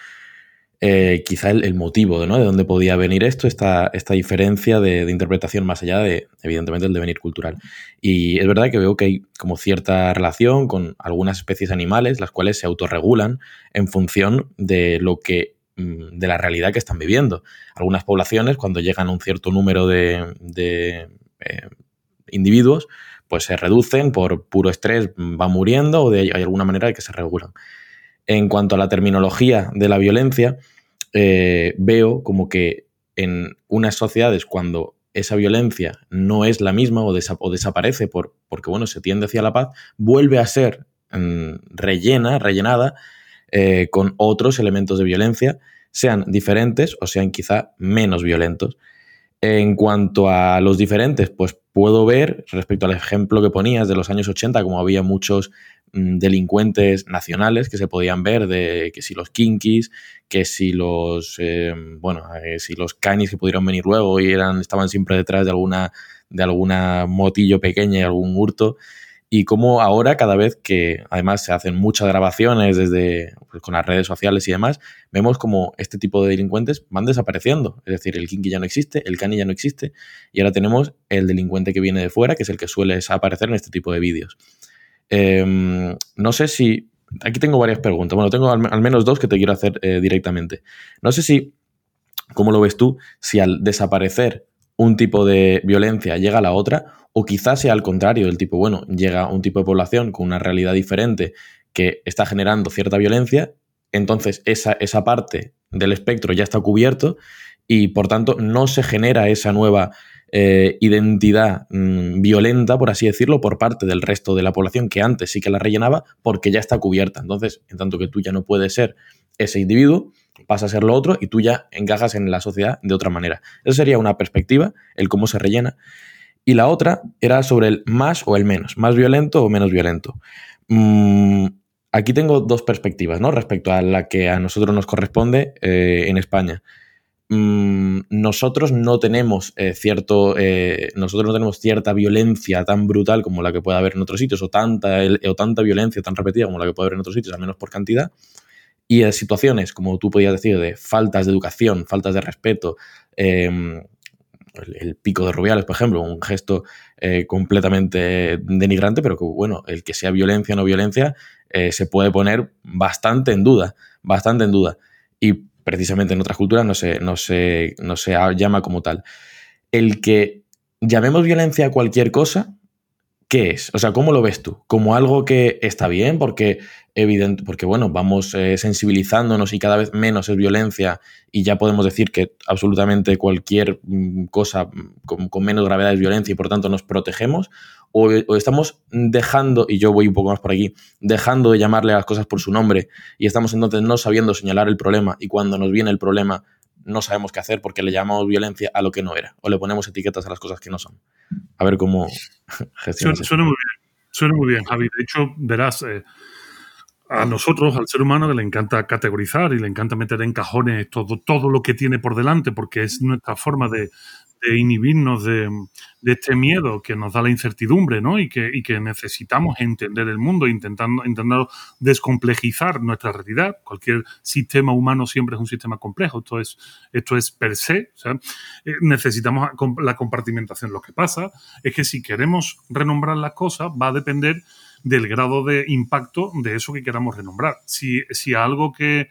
eh, quizá el, motivo ¿no? de dónde podía venir esto, esta, esta diferencia de, interpretación más allá de, evidentemente, el devenir cultural. Y es verdad que veo que hay como cierta relación con algunas especies animales, las cuales se autorregulan en función de lo que mm, de la realidad que están viviendo. Algunas poblaciones, cuando llegan a un cierto número de, eh, individuos, pues se reducen por puro estrés, van muriendo o de, alguna manera de que se regulan. En cuanto a la terminología de la violencia, eh, veo como que en unas sociedades cuando esa violencia no es la misma o, desaparece por, porque bueno, se tiende hacia la paz, vuelve a ser mm, rellena, rellenada eh, con otros elementos de violencia, sean diferentes o sean quizá menos violentos. En cuanto a los diferentes, pues puedo ver, respecto al ejemplo que ponías de los años 80, como había muchos delincuentes nacionales que se podían ver de que si los kinkis, que si los eh, bueno, eh, si los canis que pudieron venir luego y eran estaban siempre detrás de alguna de alguna motillo pequeña y algún hurto y como ahora cada vez que además se hacen muchas grabaciones desde pues, con las redes sociales y demás, vemos como este tipo de delincuentes van desapareciendo, es decir, el kinky ya no existe, el cani ya no existe y ahora tenemos el delincuente que viene de fuera, que es el que suele aparecer en este tipo de vídeos. Em, no sé si. Aquí tengo varias preguntas. Bueno, tengo al, menos dos que te quiero hacer eh, directamente. No sé si. ¿Cómo lo ves tú? Si al desaparecer un tipo de violencia llega a la otra, o quizás sea al contrario, el tipo, bueno, llega un tipo de población con una realidad diferente que está generando cierta violencia, entonces esa, esa parte del espectro ya está cubierto y por tanto no se genera esa nueva eh, identidad mm, violenta, por así decirlo, por parte del resto de la población que antes sí que la rellenaba porque ya está cubierta. Entonces, en tanto que tú ya no puedes ser ese individuo, pasa a ser lo otro y tú ya encajas en la sociedad de otra manera. Esa sería una perspectiva, el cómo se rellena. Y la otra era sobre el más o el menos, más violento o menos violento. Mm, aquí tengo dos perspectivas, ¿no? Respecto a la que a nosotros nos corresponde eh, en España. Mm, nosotros no tenemos eh, cierto, eh, nosotros no tenemos cierta violencia tan brutal como la que puede haber en otros sitios, o tanta, o tanta violencia tan repetida como la que puede haber en otros sitios, al menos por cantidad. Y en situaciones, como tú podías decir, de faltas de educación, faltas de respeto, em, el, pico de Rubiales, por ejemplo, un gesto eh, completamente denigrante, pero que, bueno, el que sea violencia o no violencia se puede poner bastante en duda, bastante en duda. Y precisamente en otras culturas no se, no se, no se llama como tal. El que llamemos violencia a cualquier cosa, ¿qué es? O sea, ¿cómo lo ves tú? ¿Como algo que está bien? Porque, evidente, porque bueno, vamos eh, sensibilizándonos y cada vez menos es violencia y ya podemos decir que absolutamente cualquier mm, cosa con, con menos gravedad es violencia y por tanto nos protegemos o, estamos dejando, y yo voy un poco más por aquí, dejando de llamarle a las cosas por su nombre y estamos entonces no sabiendo señalar el problema y cuando nos viene el problema no sabemos qué hacer porque le llamamos violencia a lo que no era o le ponemos etiquetas a las cosas que no son. A ver cómo gestionamos. Suena, muy bien, suena muy bien, Javi. De hecho, verás, eh, a nosotros, al ser humano, le encanta categorizar y le encanta meter en cajones todo, todo lo que tiene por delante porque es nuestra forma de, de inhibirnos de, este miedo que nos da la incertidumbre, ¿no? Y que, que necesitamos entender el mundo, intentando, intentando descomplejizar nuestra realidad. Cualquier sistema humano siempre es un sistema complejo, esto es, esto es per se. Eh, necesitamos la compartimentación. Lo que pasa es que si queremos renombrar las cosas, va a depender del grado de impacto de eso que queramos renombrar. Si, si algo que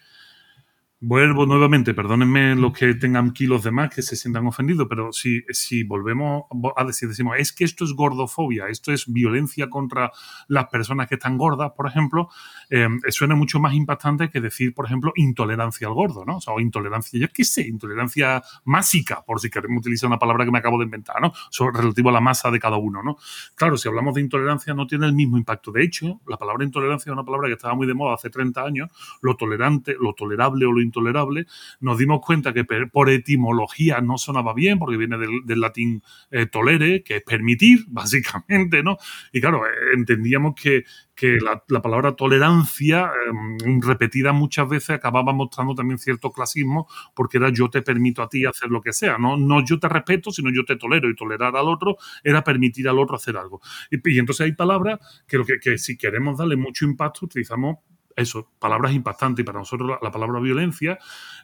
Vuelvo nuevamente, perdónenme los que tengan kilos de más que se sientan ofendidos, pero si, si volvemos a decir, decimos, es que esto es gordofobia, esto es violencia contra las personas que están gordas, por ejemplo, eh, suena mucho más impactante que decir, por ejemplo, intolerancia al gordo, ¿no? O sea, intolerancia, yo qué sé, intolerancia másica, por si queremos utilizar una palabra que me acabo de inventar, ¿no? Sobre, relativo a la masa de cada uno, ¿no? Claro, si hablamos de intolerancia no tiene el mismo impacto. De hecho, la palabra intolerancia es una palabra que estaba muy de moda hace 30 años, lo tolerante, lo tolerable o lo intolerable, nos dimos cuenta que por etimología no sonaba bien, porque viene del, latín eh, tolere, que es permitir, básicamente, ¿no? Y claro, eh, entendíamos que, que la, palabra tolerancia, em, repetida muchas veces, acababa mostrando también cierto clasismo, porque era yo te permito a ti hacer lo que sea, no, no yo te respeto, sino yo te tolero, y tolerar al otro era permitir al otro hacer algo. Y, entonces hay palabras que, lo que, que si queremos darle mucho impacto, utilizamos eso, palabras impactantes. Y para nosotros la, palabra violencia,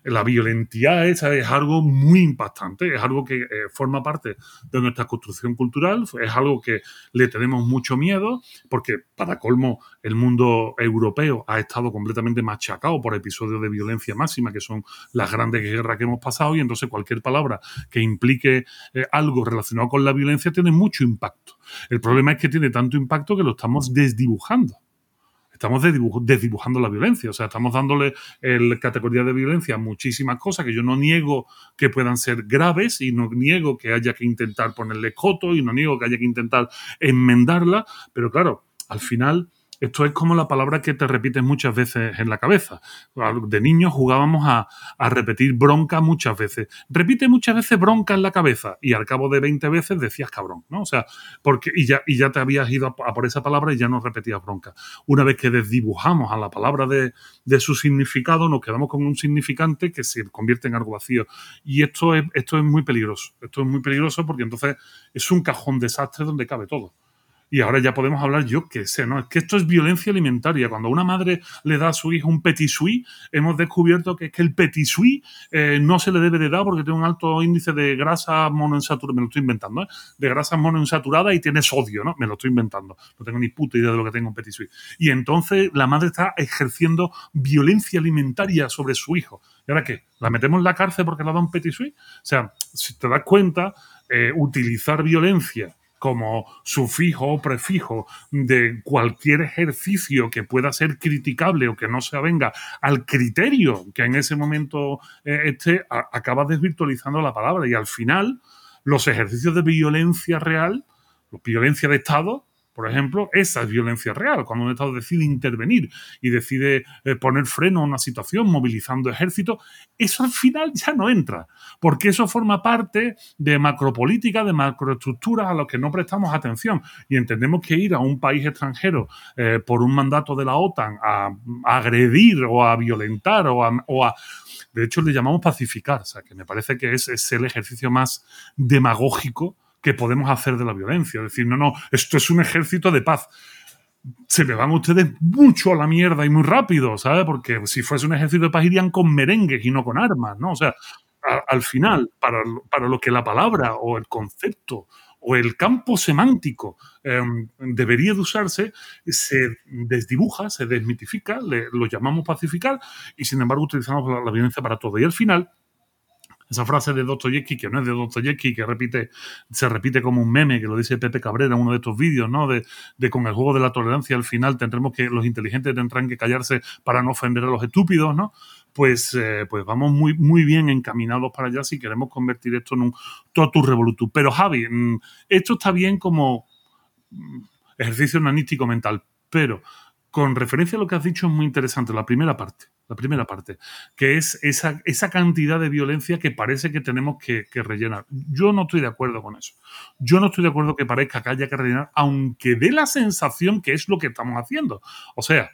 la violencia esa es algo muy impactante, es algo que eh, forma parte de nuestra construcción cultural, es algo que le tenemos mucho miedo, porque para colmo el mundo europeo ha estado completamente machacado por episodios de violencia máxima, que son las grandes guerras que hemos pasado, y entonces cualquier palabra que implique eh, algo relacionado con la violencia tiene mucho impacto. El problema es que tiene tanto impacto que lo estamos desdibujando estamos desdibujando la violencia. O sea, estamos dándole el categoría de violencia a muchísimas cosas que yo no niego que puedan ser graves y no niego que haya que intentar ponerle coto y no niego que haya que intentar enmendarla, pero claro, al final esto es como la palabra que te repites muchas veces en la cabeza. De niños jugábamos a, repetir bronca muchas veces. Repite muchas veces bronca en la cabeza y al cabo de 20 veces decías cabrón, ¿no? O sea, porque, y ya, y ya te habías ido a, por esa palabra y ya no repetías bronca. Una vez que desdibujamos a la palabra de, de, su significado, nos quedamos con un significante que se convierte en algo vacío. Y esto es, esto es muy peligroso. Esto es muy peligroso porque entonces es un cajón desastre donde cabe todo. Y ahora ya podemos hablar, yo qué sé, ¿no? Es que esto es violencia alimentaria. Cuando una madre le da a su hijo un petit suisse, hemos descubierto que es que el petit suisse eh, no se le debe de dar porque tiene un alto índice de grasa monoinsaturada, me lo estoy inventando, ¿eh? De grasa monoinsaturada y tiene sodio, ¿no? Me lo estoy inventando. No tengo ni puta idea de lo que tengo un petit suisse. Y entonces la madre está ejerciendo violencia alimentaria sobre su hijo. ¿Y ahora qué? ¿La metemos en la cárcel porque le da un petit suisse? O sea, si te das cuenta, eh, utilizar violencia como sufijo o prefijo de cualquier ejercicio que pueda ser criticable o que no se avenga al criterio que en ese momento eh, esté, acaba desvirtualizando la palabra. Y al final los ejercicios de violencia real, violencia de Estado, por ejemplo, esa es violencia real, cuando un Estado decide intervenir y decide eh, poner freno a una situación movilizando ejércitos, eso al final ya no entra, porque eso forma parte de macropolítica, de macroestructuras a las que no prestamos atención. Y entendemos que ir a un país extranjero eh, por un mandato de la OTAN a, agredir o a violentar o a, de hecho le llamamos pacificar, o sea, que me parece que es el ejercicio más demagógico que podemos hacer de la violencia. Decir, no, no, esto es un ejército de paz. Se me van ustedes mucho a la mierda y muy rápido, ¿sabes? Porque si fuese un ejército de paz irían con merengues y no con armas, ¿no? O sea, al final, para, para lo que la palabra o el concepto o el campo semántico em, debería de usarse, se desdibuja, se desmitifica, lo llamamos pacificar y sin embargo utilizamos la, la violencia para todo. Y al final esa frase de Dostoyevsky, que no es de Dostoyevsky, que repite, se repite como un meme, que lo dice Pepe Cabrera en uno de estos vídeos, ¿no? De, de, con el juego de la tolerancia al final tendremos que, los inteligentes tendrán que callarse para no ofender a los estúpidos, ¿no? Pues, eh, pues vamos muy, muy bien encaminados para allá si queremos convertir esto en un totus revolutum. Pero Javi, mm, esto está bien como mm, ejercicio nanístico mental, pero con referencia a lo que has dicho es muy interesante, la primera parte la primera parte, que es esa, esa cantidad de violencia que parece que tenemos que, que, rellenar. Yo no estoy de acuerdo con eso. Yo no estoy de acuerdo que parezca que haya que rellenar, aunque dé la sensación que es lo que estamos haciendo. O sea,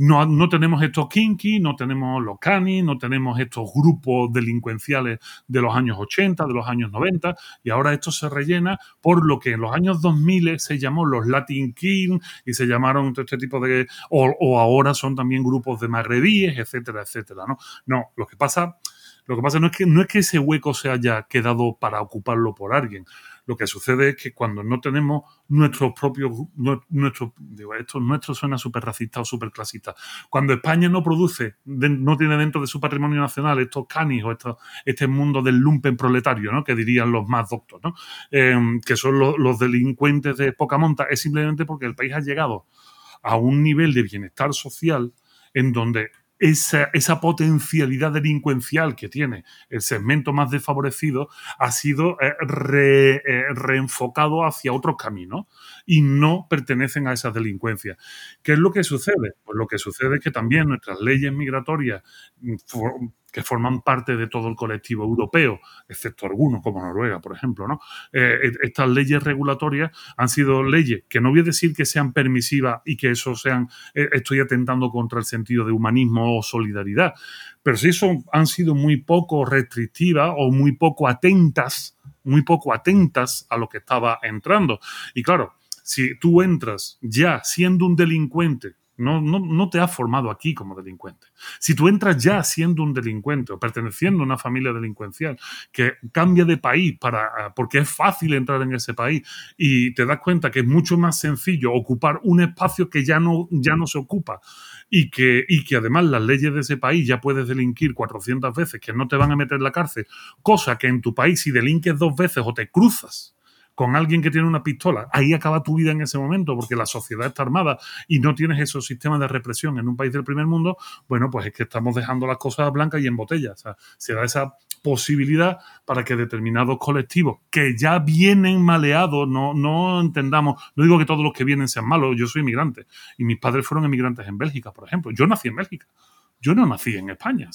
no, no, tenemos estos kinky, no tenemos los canis, no tenemos estos grupos delincuenciales de los años 80, de los años 90, y ahora esto se rellena por lo que en los años 2000 se llamó los Latin King y se llamaron este tipo de... o, o ahora son también grupos de magrebíes, etcétera, etcétera, ¿no? No, lo que pasa... Lo que pasa no es que, no es que ese hueco se haya quedado para ocuparlo por alguien. Lo que sucede es que cuando no tenemos nuestros propios, nuestro, digo, esto nuestro suena súper racista o súper clasista. Cuando España no produce, no tiene dentro de su patrimonio nacional estos canis o estos, este mundo del lumpen proletario, ¿no? que dirían los más doctos, ¿no? Eh, que son los, los delincuentes de poca monta, es simplemente porque el país ha llegado a un nivel de bienestar social en donde esa, potencialidad delincuencial que tiene el segmento más desfavorecido ha sido eh, eh, reenfocado hacia otros caminos y no pertenecen a esas delincuencias. ¿Qué es lo que sucede? Pues lo que sucede es que también nuestras leyes migratorias mm, que forman parte de todo el colectivo europeo, excepto algunos como Noruega, por ejemplo, ¿no? Eh, estas leyes regulatorias han sido leyes que no voy a decir que sean permisivas y que eso sean, eh, estoy atentando contra el sentido de humanismo o solidaridad, pero sí son, han sido muy poco restrictivas o muy poco atentas, muy poco atentas a lo que estaba entrando. Y claro, si tú entras ya siendo un delincuente no, no, no, te has formado aquí como delincuente. Si tú entras ya siendo un delincuente o perteneciendo a una familia delincuencial que cambia de país para, porque es fácil entrar en ese país y te das cuenta que es mucho más sencillo ocupar un espacio que ya no, ya no se ocupa y que, y que además las leyes de ese país ya puedes delinquir 400 veces, que no te van a meter en la cárcel, cosa que en tu país si delinques dos veces o te cruzas con alguien que tiene una pistola, ahí acaba tu vida en ese momento, porque la sociedad está armada y no tienes esos sistemas de represión en un país del primer mundo, bueno, pues es que estamos dejando las cosas blancas y en botella. O sea, se da esa posibilidad para que determinados colectivos que ya vienen maleados, no, no entendamos, no digo que todos los que vienen sean malos, yo soy inmigrante y mis padres fueron emigrantes en Bélgica, por ejemplo. Yo nací en Bélgica yo no nací en España.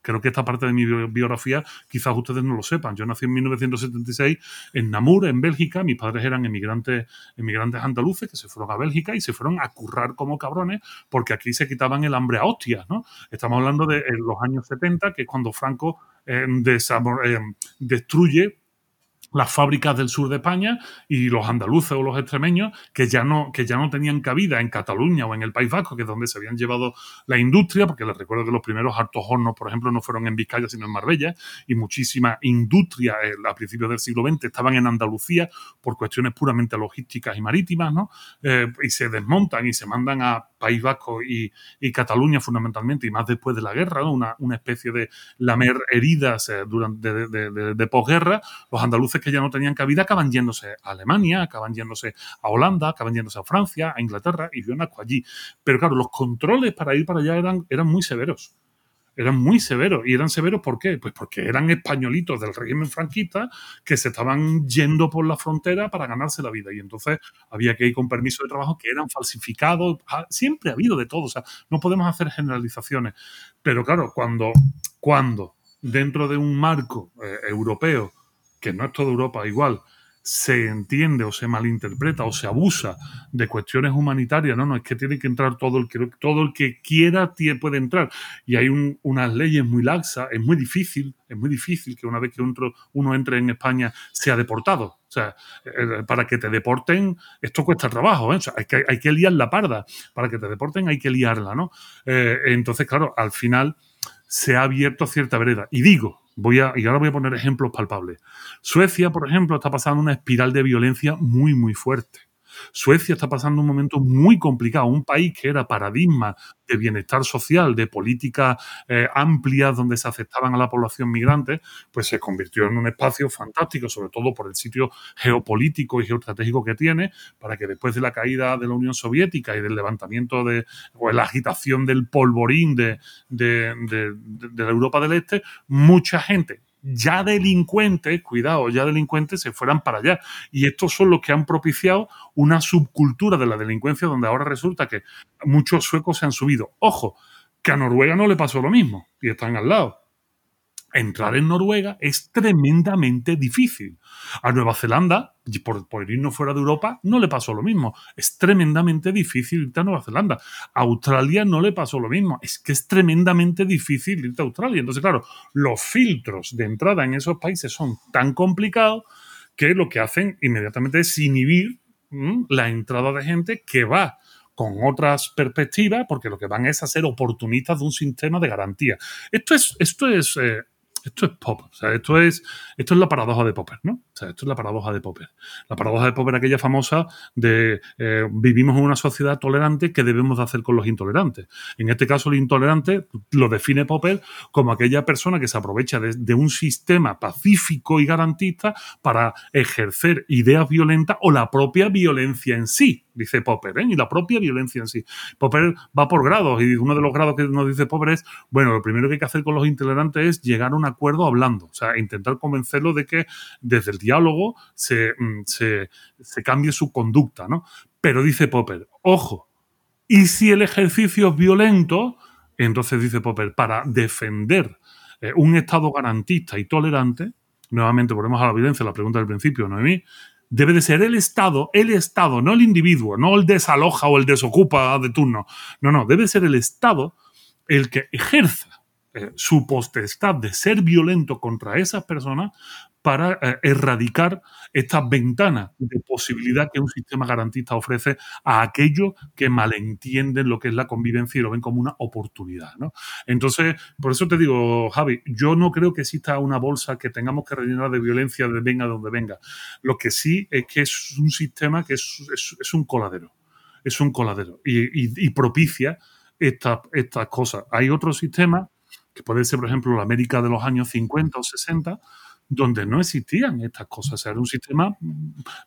Creo que esta parte de mi biografía quizás ustedes no lo sepan. Yo nací en 1976 en Namur, en Bélgica. Mis padres eran emigrantes, emigrantes andaluces que se fueron a Bélgica y se fueron a currar como cabrones porque aquí se quitaban el hambre a hostias. ¿no? Estamos hablando de los años 70, que es cuando Franco eh, eh, destruye las fábricas del sur de España y los andaluces o los extremeños que ya no, que ya no tenían cabida en Cataluña o en el País Vasco, que es donde se habían llevado la industria, porque les recuerdo que los primeros hartos hornos, por ejemplo, no fueron en Vizcaya, sino en Marbella, y muchísima industria eh, a principios del siglo XX estaban en Andalucía por cuestiones puramente logísticas y marítimas, ¿no? Eh, y se desmontan y se mandan a País Vasco y, Cataluña fundamentalmente, y más después de la guerra, una, especie de lamer heridas eh, durante de, posguerra, los andaluces que ya no tenían cabida acaban yéndose a Alemania, acaban yéndose a Holanda, acaban yéndose a Francia, a Inglaterra y yo nazco allí. Pero claro, los controles para ir para allá eran muy severos eran muy severos. ¿Y eran severos por qué? Pues porque eran españolitos del régimen franquista que se estaban yendo por la frontera para ganarse la vida. Y entonces había que ir con permiso de trabajo que eran falsificados. Ah, siempre ha habido de todo. O sea, no podemos hacer generalizaciones. Pero claro, cuando, cuando dentro de un marco eh, europeo que no es toda Europa igual, se entiende o se malinterpreta o se abusa de cuestiones humanitarias, no, no, es que tiene que entrar todo el que, todo el que quiera puede entrar. Y hay un, unas leyes muy laxas, es muy difícil, es muy difícil que una vez que uno, entre en España sea deportado. O sea, eh, para que te deporten, esto cuesta trabajo, ¿eh? o sea, hay, que, hay que liar la parda. Para que te deporten hay que liarla, ¿no? Eh, entonces, claro, al final se ha abierto cierta vereda. Y digo, Voy a, y ahora voy a poner ejemplos palpables. Suecia, por ejemplo, está pasando una espiral de violencia muy, muy fuerte. Suecia está pasando un momento muy complicado, un país que era paradigma de bienestar social, de políticas eh, amplias donde se aceptaban a la población migrante, pues se convirtió en un espacio fantástico, sobre todo por el sitio geopolítico y geoestratégico que tiene, para que después de la caída de la Unión Soviética y del levantamiento de, o la agitación del polvorín de, de la Europa del Este, mucha gente ya delincuentes, cuidado, ya delincuentes se fueran para allá. Y estos son los que han propiciado una subcultura de la delincuencia donde ahora resulta que muchos suecos se han subido. Ojo, que a Noruega no le pasó lo mismo y están al lado entrar en Noruega es tremendamente difícil. A Nueva Zelanda, por, por irnos fuera de Europa, no le pasó lo mismo. Es tremendamente difícil irte a Nueva Zelanda. A Australia no le pasó lo mismo. Es que es tremendamente difícil irte a Australia. Entonces, claro, los filtros de entrada en esos países son tan complicados que lo que hacen inmediatamente es inhibir la entrada de gente que va con otras perspectivas, porque lo que van es a ser oportunistas de un sistema de garantía. Esto es, esto es eh, esto es pop, o sea, esto es, esto es la paradoja de Popper, ¿no? O sea, esto es la paradoja de Popper. La paradoja de Popper, aquella famosa de eh, vivimos en una sociedad tolerante, ¿qué debemos de hacer con los intolerantes? En este caso, el intolerante lo define Popper como aquella persona que se aprovecha de, un sistema pacífico y garantista para ejercer ideas violentas o la propia violencia en sí, dice Popper, ¿eh? y la propia violencia en sí. Popper va por grados y uno de los grados que nos dice Popper es, bueno, lo primero que hay que hacer con los intolerantes es llegar a un acuerdo hablando, o sea, intentar convencerlo de que desde el diálogo mm, se, cambie su conducta, ¿no? Pero dice Popper, ojo, y si el ejercicio es violento, entonces dice Popper, para defender eh, un Estado garantista y tolerante, nuevamente volvemos a la violencia, la pregunta del principio, Noemí, debe de ser el Estado, el Estado, no el individuo, no el desaloja o el desocupa de turno. No, no, debe ser el Estado el que ejerza eh, su potestad de ser violento contra esas personas para eh, erradicar estas ventanas de posibilidad que un sistema garantista ofrece a aquellos que malentienden lo que es la convivencia y lo ven como una oportunidad. Entonces, por eso te digo, Javi, yo no creo que exista una bolsa que tengamos que rellenar de violencia de venga donde venga. Lo que sí es que es un sistema que es, un coladero, es un coladero y, propicia estas, estas cosas. Hay otros sistemas que puede ser, por ejemplo, la América de los años 50 o 60, donde no existían estas cosas. era un sistema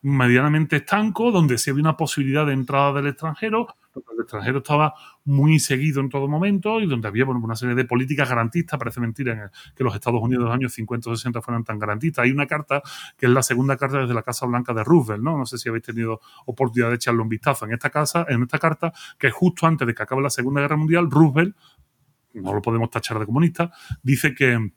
medianamente estanco, donde sí había una posibilidad de entrada del extranjero, donde el extranjero estaba muy seguido en todo momento y donde había una serie de políticas garantistas. Parece mentira que los Estados Unidos de los años 50 o 60 fueran tan garantistas. Hay una carta que es la segunda carta desde la Casa Blanca de Roosevelt, ¿no? No sé si habéis tenido oportunidad de echarle un vistazo. En esta, casa, en esta carta, que justo antes de que acabe la Segunda Guerra Mundial, Roosevelt no lo podemos tachar de comunista, dice que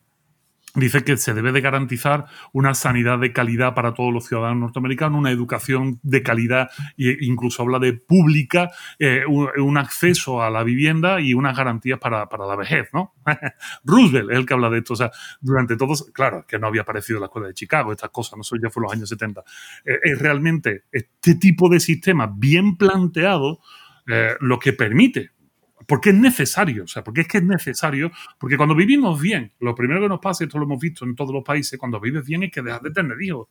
dice que se debe de garantizar una sanidad de calidad para todos los ciudadanos norteamericanos, una educación de calidad e incluso habla de pública, eh, un, acceso a la vivienda y unas garantías para, la vejez, ¿no? Roosevelt es el que habla de esto. O sea, durante todos, claro, que no había aparecido la escuela de Chicago, estas cosas, no eso ya fue los años 70. Eh, es realmente este tipo de sistema bien planteado eh, lo que permite porque es necesario, o sea, porque es que es necesario, porque cuando vivimos bien, lo primero que nos pasa, y esto lo hemos visto en todos los países, cuando vives bien es que dejas de tener hijos,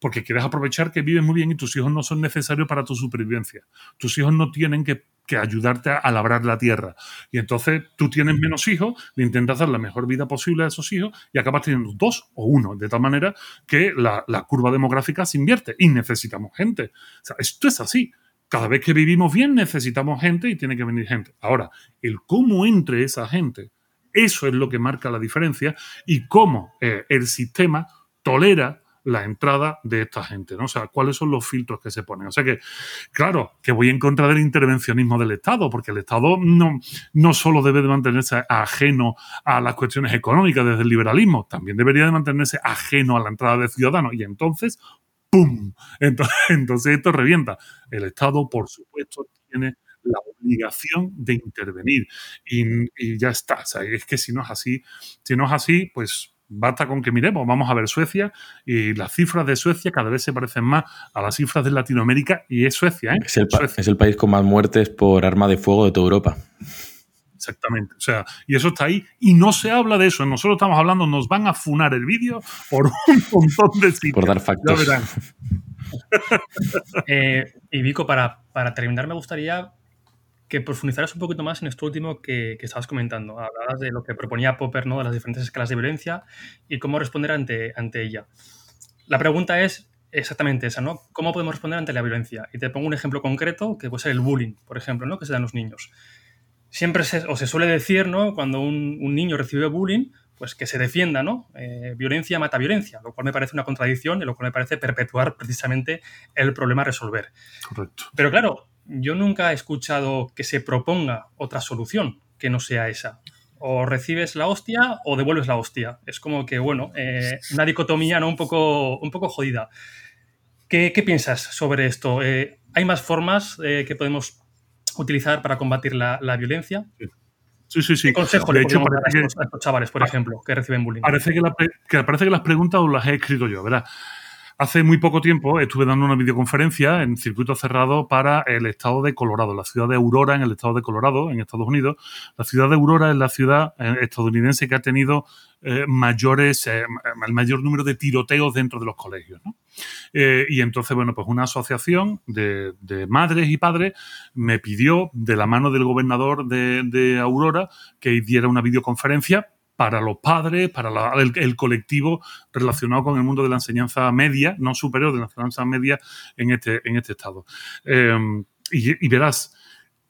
porque quieres aprovechar que vives muy bien y tus hijos no son necesarios para tu supervivencia. Tus hijos no tienen que, ayudarte a, labrar la tierra. Y entonces tú tienes menos hijos, le intentas dar la mejor vida posible a esos hijos y acabas teniendo dos o uno, de tal manera que la, la curva demográfica se invierte y necesitamos gente. O sea, esto es así cada vez que vivimos bien necesitamos gente y tiene que venir gente. Ahora, el cómo entre esa gente, eso es lo que marca la diferencia y cómo eh, el sistema tolera la entrada de esta gente, ¿no? O sea, cuáles son los filtros que se ponen. O sea que, claro, que voy en contra del intervencionismo del Estado, porque el Estado no, no solo debe de mantenerse ajeno a las cuestiones económicas desde el liberalismo, también debería de mantenerse ajeno a la entrada de ciudadanos. Y entonces ¡pum! Entonces, esto revienta. El Estado, por supuesto, tiene la obligación de intervenir y, ya está. es que si no es así, si no es así, pues basta con que miremos, vamos a ver Suecia y las cifras de Suecia cada vez se parecen más a las cifras de Latinoamérica y es Suecia. ¿eh? Es, el, es el país con más muertes por arma de fuego de toda Europa. Exactamente. O sea, y eso está ahí y no se habla de eso. Nosotros estamos hablando, nos van a funar el vídeo por un montón de sitios. Por dar factos. eh, y Vico, para, para terminar, me gustaría que profundizaras un poquito más en esto último que, que, estabas comentando. Hablabas de lo que proponía Popper, ¿no? de las diferentes escalas de violencia y cómo responder ante, ante ella. La pregunta es exactamente esa, ¿no? ¿Cómo podemos responder ante la violencia? Y te pongo un ejemplo concreto, que puede ser el bullying, por ejemplo, ¿no? que se da en los niños. Siempre se, o se suele decir, ¿no? Cuando un, un niño recibe bullying, pues que se defienda, ¿no? Eh, violencia mata violencia, lo cual me parece una contradicción y lo cual me parece perpetuar precisamente el problema a resolver. Correcto. Pero claro, yo nunca he escuchado que se proponga otra solución que no sea esa. O recibes la hostia o devuelves la hostia. Es como que, bueno, eh, una dicotomía ¿no? un, poco, un poco jodida. ¿Qué, qué piensas sobre esto? Eh, ¿Hay más formas que podemos utilizar para combatir la, la violencia? Sí. Sí, sí, sí. ¿Qué consejo de le hecho, dar a estos, a estos, chavales, por ejemplo, que reciben bullying? Parece que, la, que, parece que las preguntas las he escrito yo, ¿verdad? Hace muy poco tiempo estuve dando una videoconferencia en circuito cerrado para el estado de Colorado, la ciudad de Aurora en el estado de Colorado, en Estados Unidos. La ciudad de Aurora es la ciudad estadounidense que ha tenido eh, mayores, eh, el mayor número de tiroteos dentro de los colegios. Eh, y entonces, bueno, pues una asociación de, de, madres y padres me pidió, de la mano del gobernador de, de Aurora, que diera una videoconferencia para los padres, para el, colectivo relacionado con el mundo de la enseñanza media, no superior, de la enseñanza media en este, en este estado. Eh, y, verás,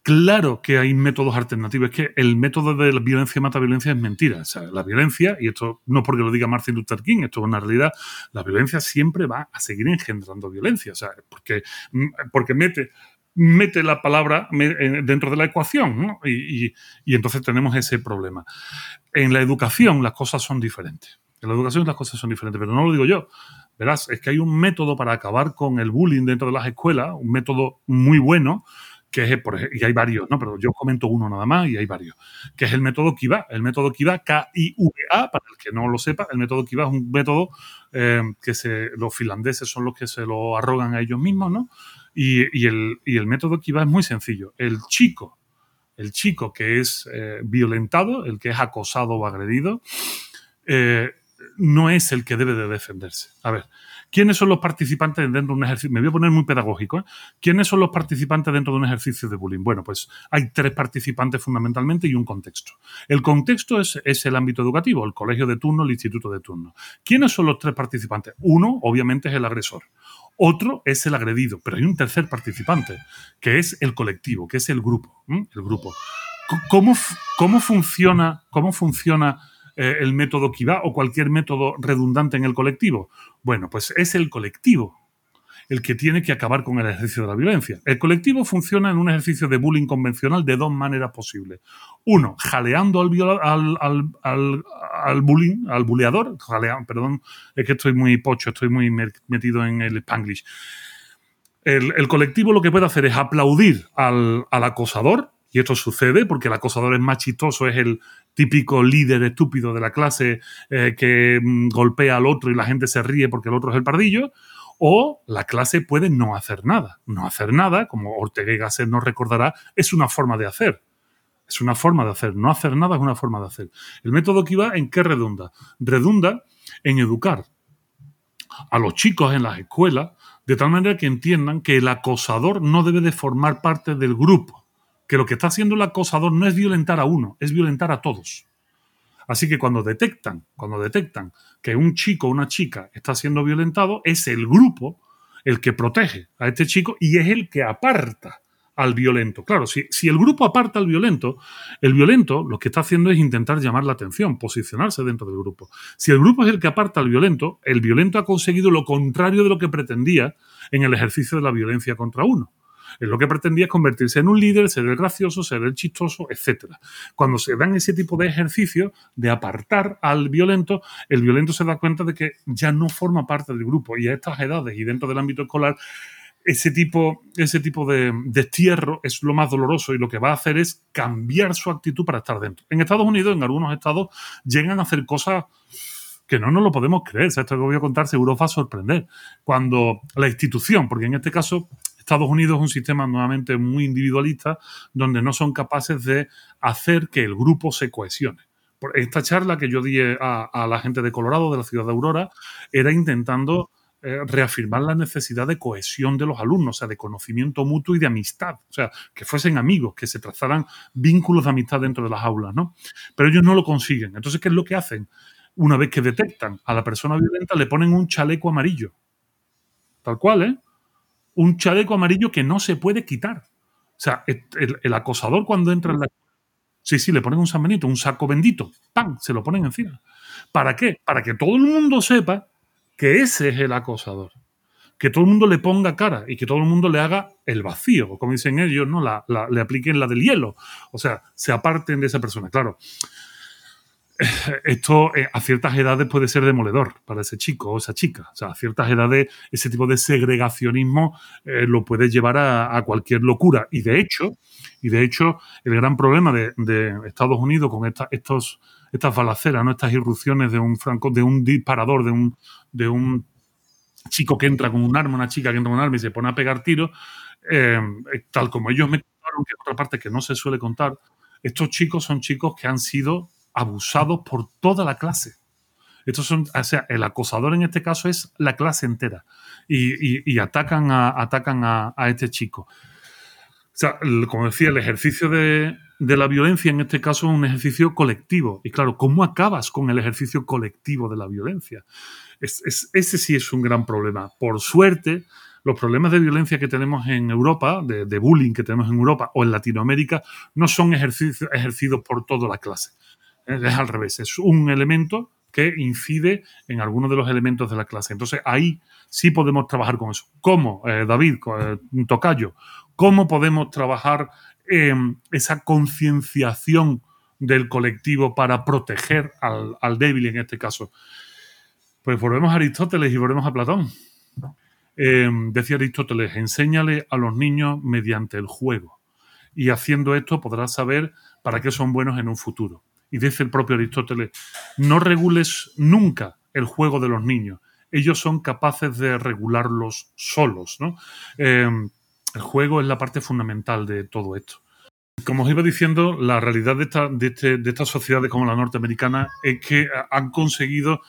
claro que hay métodos alternativos. Es que el método de la violencia mata violencia es mentira. O sea, la violencia, y esto no porque lo diga Martin Luther King, esto es una realidad, la violencia siempre va a seguir engendrando violencia. O sea, porque, porque mete mete la palabra dentro de la ecuación, y, entonces tenemos ese problema. En la educación las cosas son diferentes. En la educación las cosas son diferentes, pero no lo digo yo. Verás, es que hay un método para acabar con el bullying dentro de las escuelas, un método muy bueno, que es, y hay varios, ¿no? Pero yo comento uno nada más y hay varios, que es el método Kiva. El método Kiva, K-I-V-A, para el que no lo sepa, el método Kiva es un método eh, que los finlandeses son los que se lo arrogan a ellos mismos, ¿no? Y, el, método Kiva es muy sencillo. El chico, el chico que es eh, violentado, el que es acosado o agredido, eh, no es el que debe de defenderse. A ver, ¿quiénes son los participantes dentro de un ejercicio? Me voy a poner muy pedagógico. ¿eh? ¿Quiénes son los participantes dentro de un ejercicio de bullying? Bueno, pues hay tres participantes fundamentalmente y un contexto. El contexto es, es el ámbito educativo, el colegio de turno, el instituto de turno. ¿Quiénes son los tres participantes? Uno, obviamente, es el agresor. Otro es el agredido, pero hay un tercer participante, que es el colectivo, que es el grupo. El grupo. ¿Cómo, cómo funciona, cómo funciona eh, el método Kiva o cualquier método redundante en el colectivo? Bueno, pues es el colectivo el que tiene que acabar con el ejercicio de la violencia. El colectivo funciona en un ejercicio de bullying convencional de dos maneras posibles. Uno, jaleando al, viola, al, bullying, al buleador, jaleando, perdón, es que estoy muy pocho, estoy muy metido en el spanglish. El, colectivo lo que puede hacer es aplaudir al, al acosador, y esto sucede porque el acosador es más chistoso, es el típico líder estúpido de la clase eh, que mm, golpea al otro y la gente se ríe porque el otro es el pardillo. O la clase puede no hacer nada. No hacer nada, como Ortega y Gasset nos recordará, es una forma de hacer. Es una forma de hacer. No hacer nada es una forma de hacer. El método que va en qué redunda? Redunda en educar a los chicos en las escuelas de tal manera que entiendan que el acosador no debe de formar parte del grupo que lo que está haciendo el acosador no es violentar a uno, es violentar a todos. Así que cuando detectan, cuando detectan que un chico o una chica está siendo violentado, es el grupo el que protege a este chico y es el que aparta al violento. Claro, si, si, el grupo aparta al violento, el violento lo que está haciendo es intentar llamar la atención, posicionarse dentro del grupo. Si el grupo es el que aparta al violento, el violento ha conseguido lo contrario de lo que pretendía en el ejercicio de la violencia contra uno lo que pretendía es convertirse en un líder, ser el gracioso, ser el chistoso, etc. Cuando se dan ese tipo de ejercicios de apartar al violento, el violento se da cuenta de que ya no forma parte del grupo y a estas edades y dentro del ámbito escolar ese tipo, ese tipo de destierro es lo más doloroso y lo que va a hacer es cambiar su actitud para estar dentro. En Estados Unidos, en algunos estados, llegan a hacer cosas que no nos lo podemos creer. O sea, esto que voy a contar seguro os va a sorprender. Cuando la institución, porque en este caso Estados Unidos es un sistema nuevamente muy individualista donde no son capaces de hacer que el grupo se cohesione. esta charla que yo di a, la gente de Colorado, de la ciudad de Aurora, era intentando eh, reafirmar la necesidad de cohesión de los alumnos, o sea, de conocimiento mutuo y de amistad, o sea, que fuesen amigos, que se trazaran vínculos de amistad dentro de las aulas, ¿no? Pero ellos no lo consiguen. Entonces, ¿qué es lo que hacen? Una vez que detectan a la persona violenta, le ponen un chaleco amarillo. Tal cual, ¿eh? Un chaleco amarillo que no se puede quitar. O sea, el, acosador cuando entra en la... Sí, sí, le ponen un San Benito, un saco bendito. ¡Pam! Se lo ponen encima. ¿Para qué? Para que todo el mundo sepa que ese es el acosador. Que todo el mundo le ponga cara y que todo el mundo le haga el vacío, como dicen ellos, ¿no? le apliquen la del hielo. O sea, se aparten de esa persona. Claro, esto eh, a ciertas edades puede ser demoledor para ese chico o esa chica. O sea, a ciertas edades ese tipo de segregacionismo eh, lo puede llevar a, cualquier locura. Y de hecho, y de hecho, el gran problema de, Estados Unidos con estos estas balaceras, ¿no? estas irrupciones de un franco, de un disparador, de un, de un chico que entra con un arma, una chica que entra con un arma y se pone a pegar tiros, eh, tal como ellos me contaron, que otra parte que no se suele contar, estos chicos son chicos que han sido abusados por toda la clase. Estos son, o sea, el acosador en este caso es la clase entera y, atacan, a, atacan a, este chico. O sea, como decía, el ejercicio de, la violencia en este caso es un ejercicio colectivo. Y claro, ¿cómo acabas con el ejercicio colectivo de la violencia? ese sí es un gran problema. Por suerte, los problemas de violencia que tenemos en Europa, de, bullying que tenemos en Europa o en Latinoamérica, no son ejercidos por toda la clase. Es al revés, es un elemento que incide en algunos de los elementos de la clase. Entonces ahí sí podemos trabajar con eso. ¿Cómo, eh, David, eh, Tocayo? ¿Cómo podemos trabajar en esa concienciación del colectivo para proteger al, débil en este caso? Pues volvemos a Aristóteles y volvemos a Platón. Eh, decía Aristóteles, enséñale a los niños mediante el juego. Y haciendo esto podrás saber para qué son buenos en un futuro. Y dice el propio Aristóteles, no regules nunca el juego de los niños. Ellos son capaces de regularlos solos. ¿no? Eh, el juego es la parte fundamental de todo esto. Como os iba diciendo, la realidad de, este, de, estas sociedades como la norteamericana es que han conseguido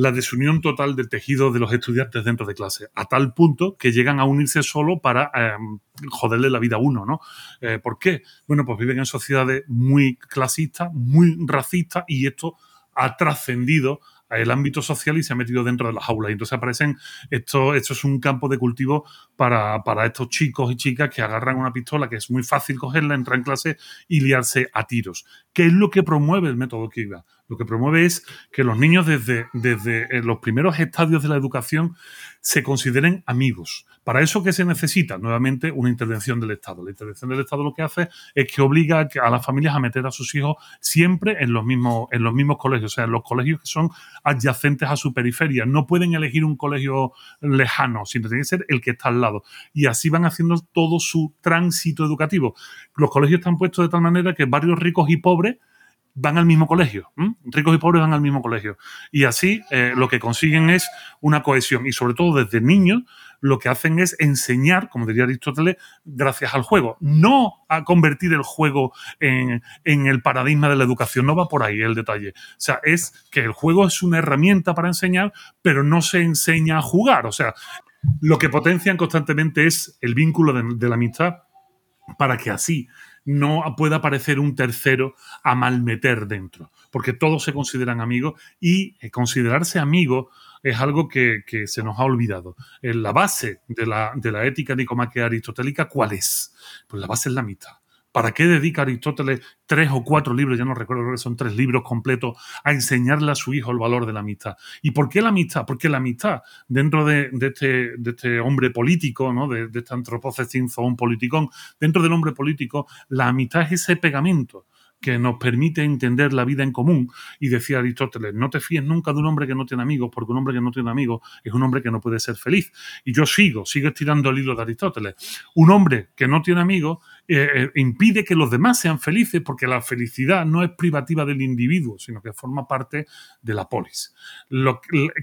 la desunión total del tejido de los estudiantes dentro de clase, a tal punto que llegan a unirse solo para em, joderle la vida a uno, ¿no? Eh, ¿Por qué? Bueno, pues viven en sociedades muy clasistas, muy racistas y esto ha trascendido el ámbito social y se ha metido dentro de las aulas. Y entonces aparecen, esto, esto es un campo de cultivo para, para, estos chicos y chicas que agarran una pistola que es muy fácil cogerla, entrar en clase y liarse a tiros. ¿Qué es lo que promueve el método Kiva? Lo que promueve es que los niños desde, desde eh, los primeros estadios de la educación se consideren amigos. Para eso, ¿qué se necesita? Nuevamente, una intervención del Estado. La intervención del Estado lo que hace es que obliga a las familias a meter a sus hijos siempre en los mismos, en los mismos colegios, o sea, en los colegios que son adyacentes a su periferia. No pueden elegir un colegio lejano, sino tiene que ser el que está al lado. Y así van haciendo todo su tránsito educativo. Los colegios están puestos de tal manera que barrios ricos y pobres van al mismo colegio. Ricos y pobres van al mismo colegio. Y así eh, lo que consiguen es una cohesión. Y sobre todo desde niños lo que hacen es enseñar, como diría Aristóteles, gracias al juego. No a convertir el juego en, en el paradigma de la educación. No va por ahí el detalle. O sea, es que el juego es una herramienta para enseñar, pero no se enseña a jugar. O sea, lo que potencian constantemente es el vínculo de la amistad para que así no pueda aparecer un tercero a malmeter dentro, porque todos se consideran amigos y eh, considerarse amigo es algo que, se nos ha olvidado. La base de la, de la ética nicomaquea aristotélica, ¿cuál es? Pues la base es la mitad. ¿Para qué dedica Aristóteles tres o cuatro libros, ya no recuerdo, creo que son tres libros completos, a enseñarle a su hijo el valor de la amistad? ¿Y por qué la amistad? Porque la amistad, dentro de, este, este, hombre político, ¿no? de, este antropócesis un politicón, dentro del hombre político, la amistad es ese pegamento que nos permite entender la vida en común. Y decía Aristóteles, no te fíes nunca de un hombre que no tiene amigos, porque un hombre que no tiene amigos es un hombre que no puede ser feliz. Y yo sigo, sigo estirando el hilo de Aristóteles. Un hombre que no tiene amigos eh, eh, impide que los demás sean felices, porque la felicidad no es privativa del individuo, sino que forma parte de la polis.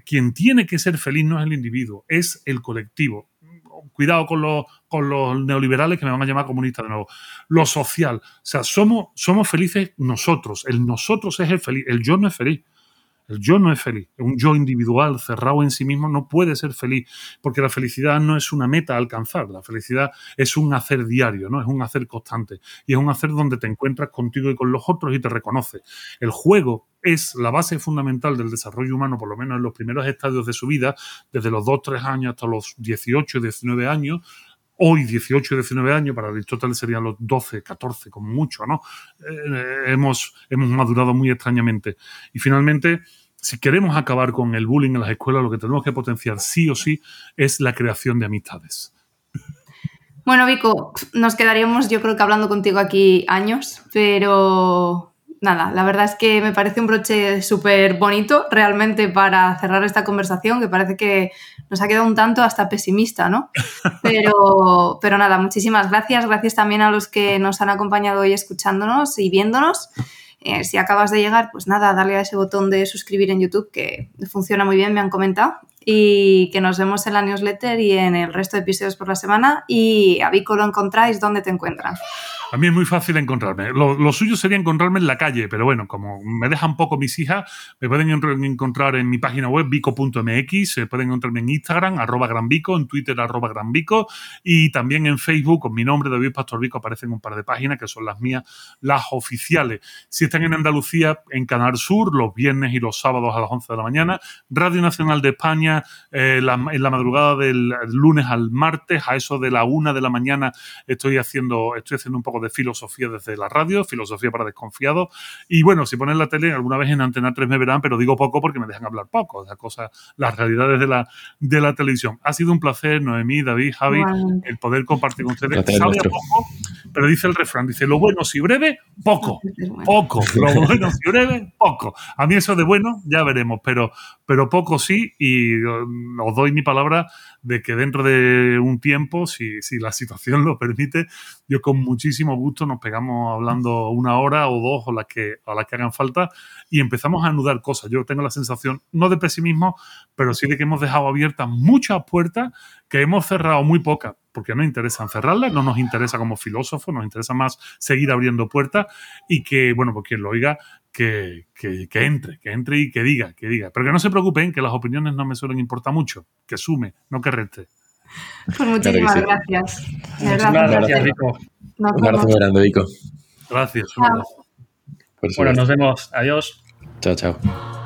quien tiene que ser feliz no es el individuo, es el colectivo cuidado con los, con los neoliberales que me van a llamar comunista de nuevo. Lo social. O sea, somos, somos felices nosotros. El nosotros es el feliz. El yo no es feliz. El yo no es feliz. Un yo individual cerrado en sí mismo no puede ser feliz, porque la felicidad no es una meta a alcanzar. La felicidad es un hacer diario, ¿no? Es un hacer constante. Y es un hacer donde te encuentras contigo y con los otros y te reconoces. El juego es la base fundamental del desarrollo humano, por lo menos en los primeros estadios de su vida, desde los 2, 3 años hasta los 18, 19 años, hoy 18 y 19 años, para Aristóteles serían los 12, 14 como mucho, ¿no? Eh, hemos, hemos madurado muy extrañamente. Y finalmente, si queremos acabar con el bullying en las escuelas, lo que tenemos que potenciar sí o sí es la creación de amistades. Bueno, Vico, nos quedaríamos yo creo que hablando contigo aquí años, pero nada, la verdad es que me parece un broche súper bonito realmente para cerrar esta conversación, que parece que nos ha quedado un tanto hasta pesimista, ¿no? Pero, pero nada, muchísimas gracias. Gracias también a los que nos han acompañado hoy escuchándonos y viéndonos. Eh, si acabas de llegar, pues nada, darle a ese botón de suscribir en YouTube, que funciona muy bien, me han comentado. Y que nos vemos en la newsletter y en el resto de episodios por la semana. Y a Vico lo encontráis, ¿dónde te encuentran? A mí es muy fácil encontrarme. Lo, suyo sería encontrarme en la calle, pero bueno, como me dejan poco mis hijas, me pueden encontrar en mi página web bico.mx, se pueden encontrarme en Instagram, arroba granbico, en Twitter, arroba granbico, y también en Facebook, con mi nombre, David Pastor Vico, aparecen un par de páginas que son las mías, las oficiales. Si están en Andalucía, en Canal Sur, los viernes y los sábados a las 11 de la mañana, Radio Nacional de España, eh, en la madrugada del lunes al martes, a eso de la una de la mañana, estoy haciendo, estoy haciendo un poco de filosofía desde la radio, filosofía para desconfiados. Y bueno, si ponen la tele, alguna vez en Antena 3 me verán, pero digo poco porque me dejan hablar poco, las cosas, las realidades de la, de la televisión. Ha sido un placer, Noemí, David, Javi, el poder compartir con ustedes. Sabe poco, pero dice el refrán, dice, lo bueno si breve, poco, poco. Lo bueno si breve, poco. A mí eso de bueno, ya veremos, pero, pero poco sí, y os doy mi palabra de que dentro de un tiempo, si, si la situación lo permite, yo con muchísimo gusto nos pegamos hablando una hora o dos o las que, o las que hagan falta y empezamos a anudar cosas. Yo tengo la sensación, no de pesimismo, pero sí de que hemos dejado abiertas muchas puertas que hemos cerrado muy pocas, porque no interesan cerrarlas, no nos interesa como filósofos, nos interesa más seguir abriendo puertas y que, bueno, pues quien lo oiga, que, que, entre, que entre y que diga, que diga. Pero que no se preocupen, que las opiniones no me suelen importar mucho, que sume, no que reste. Pues muchísimas gracias. Muchísimas gracias, Rico. Un abrazo grande, Vico. Gracias. Bueno, nos vemos. Adiós. Chao, chao.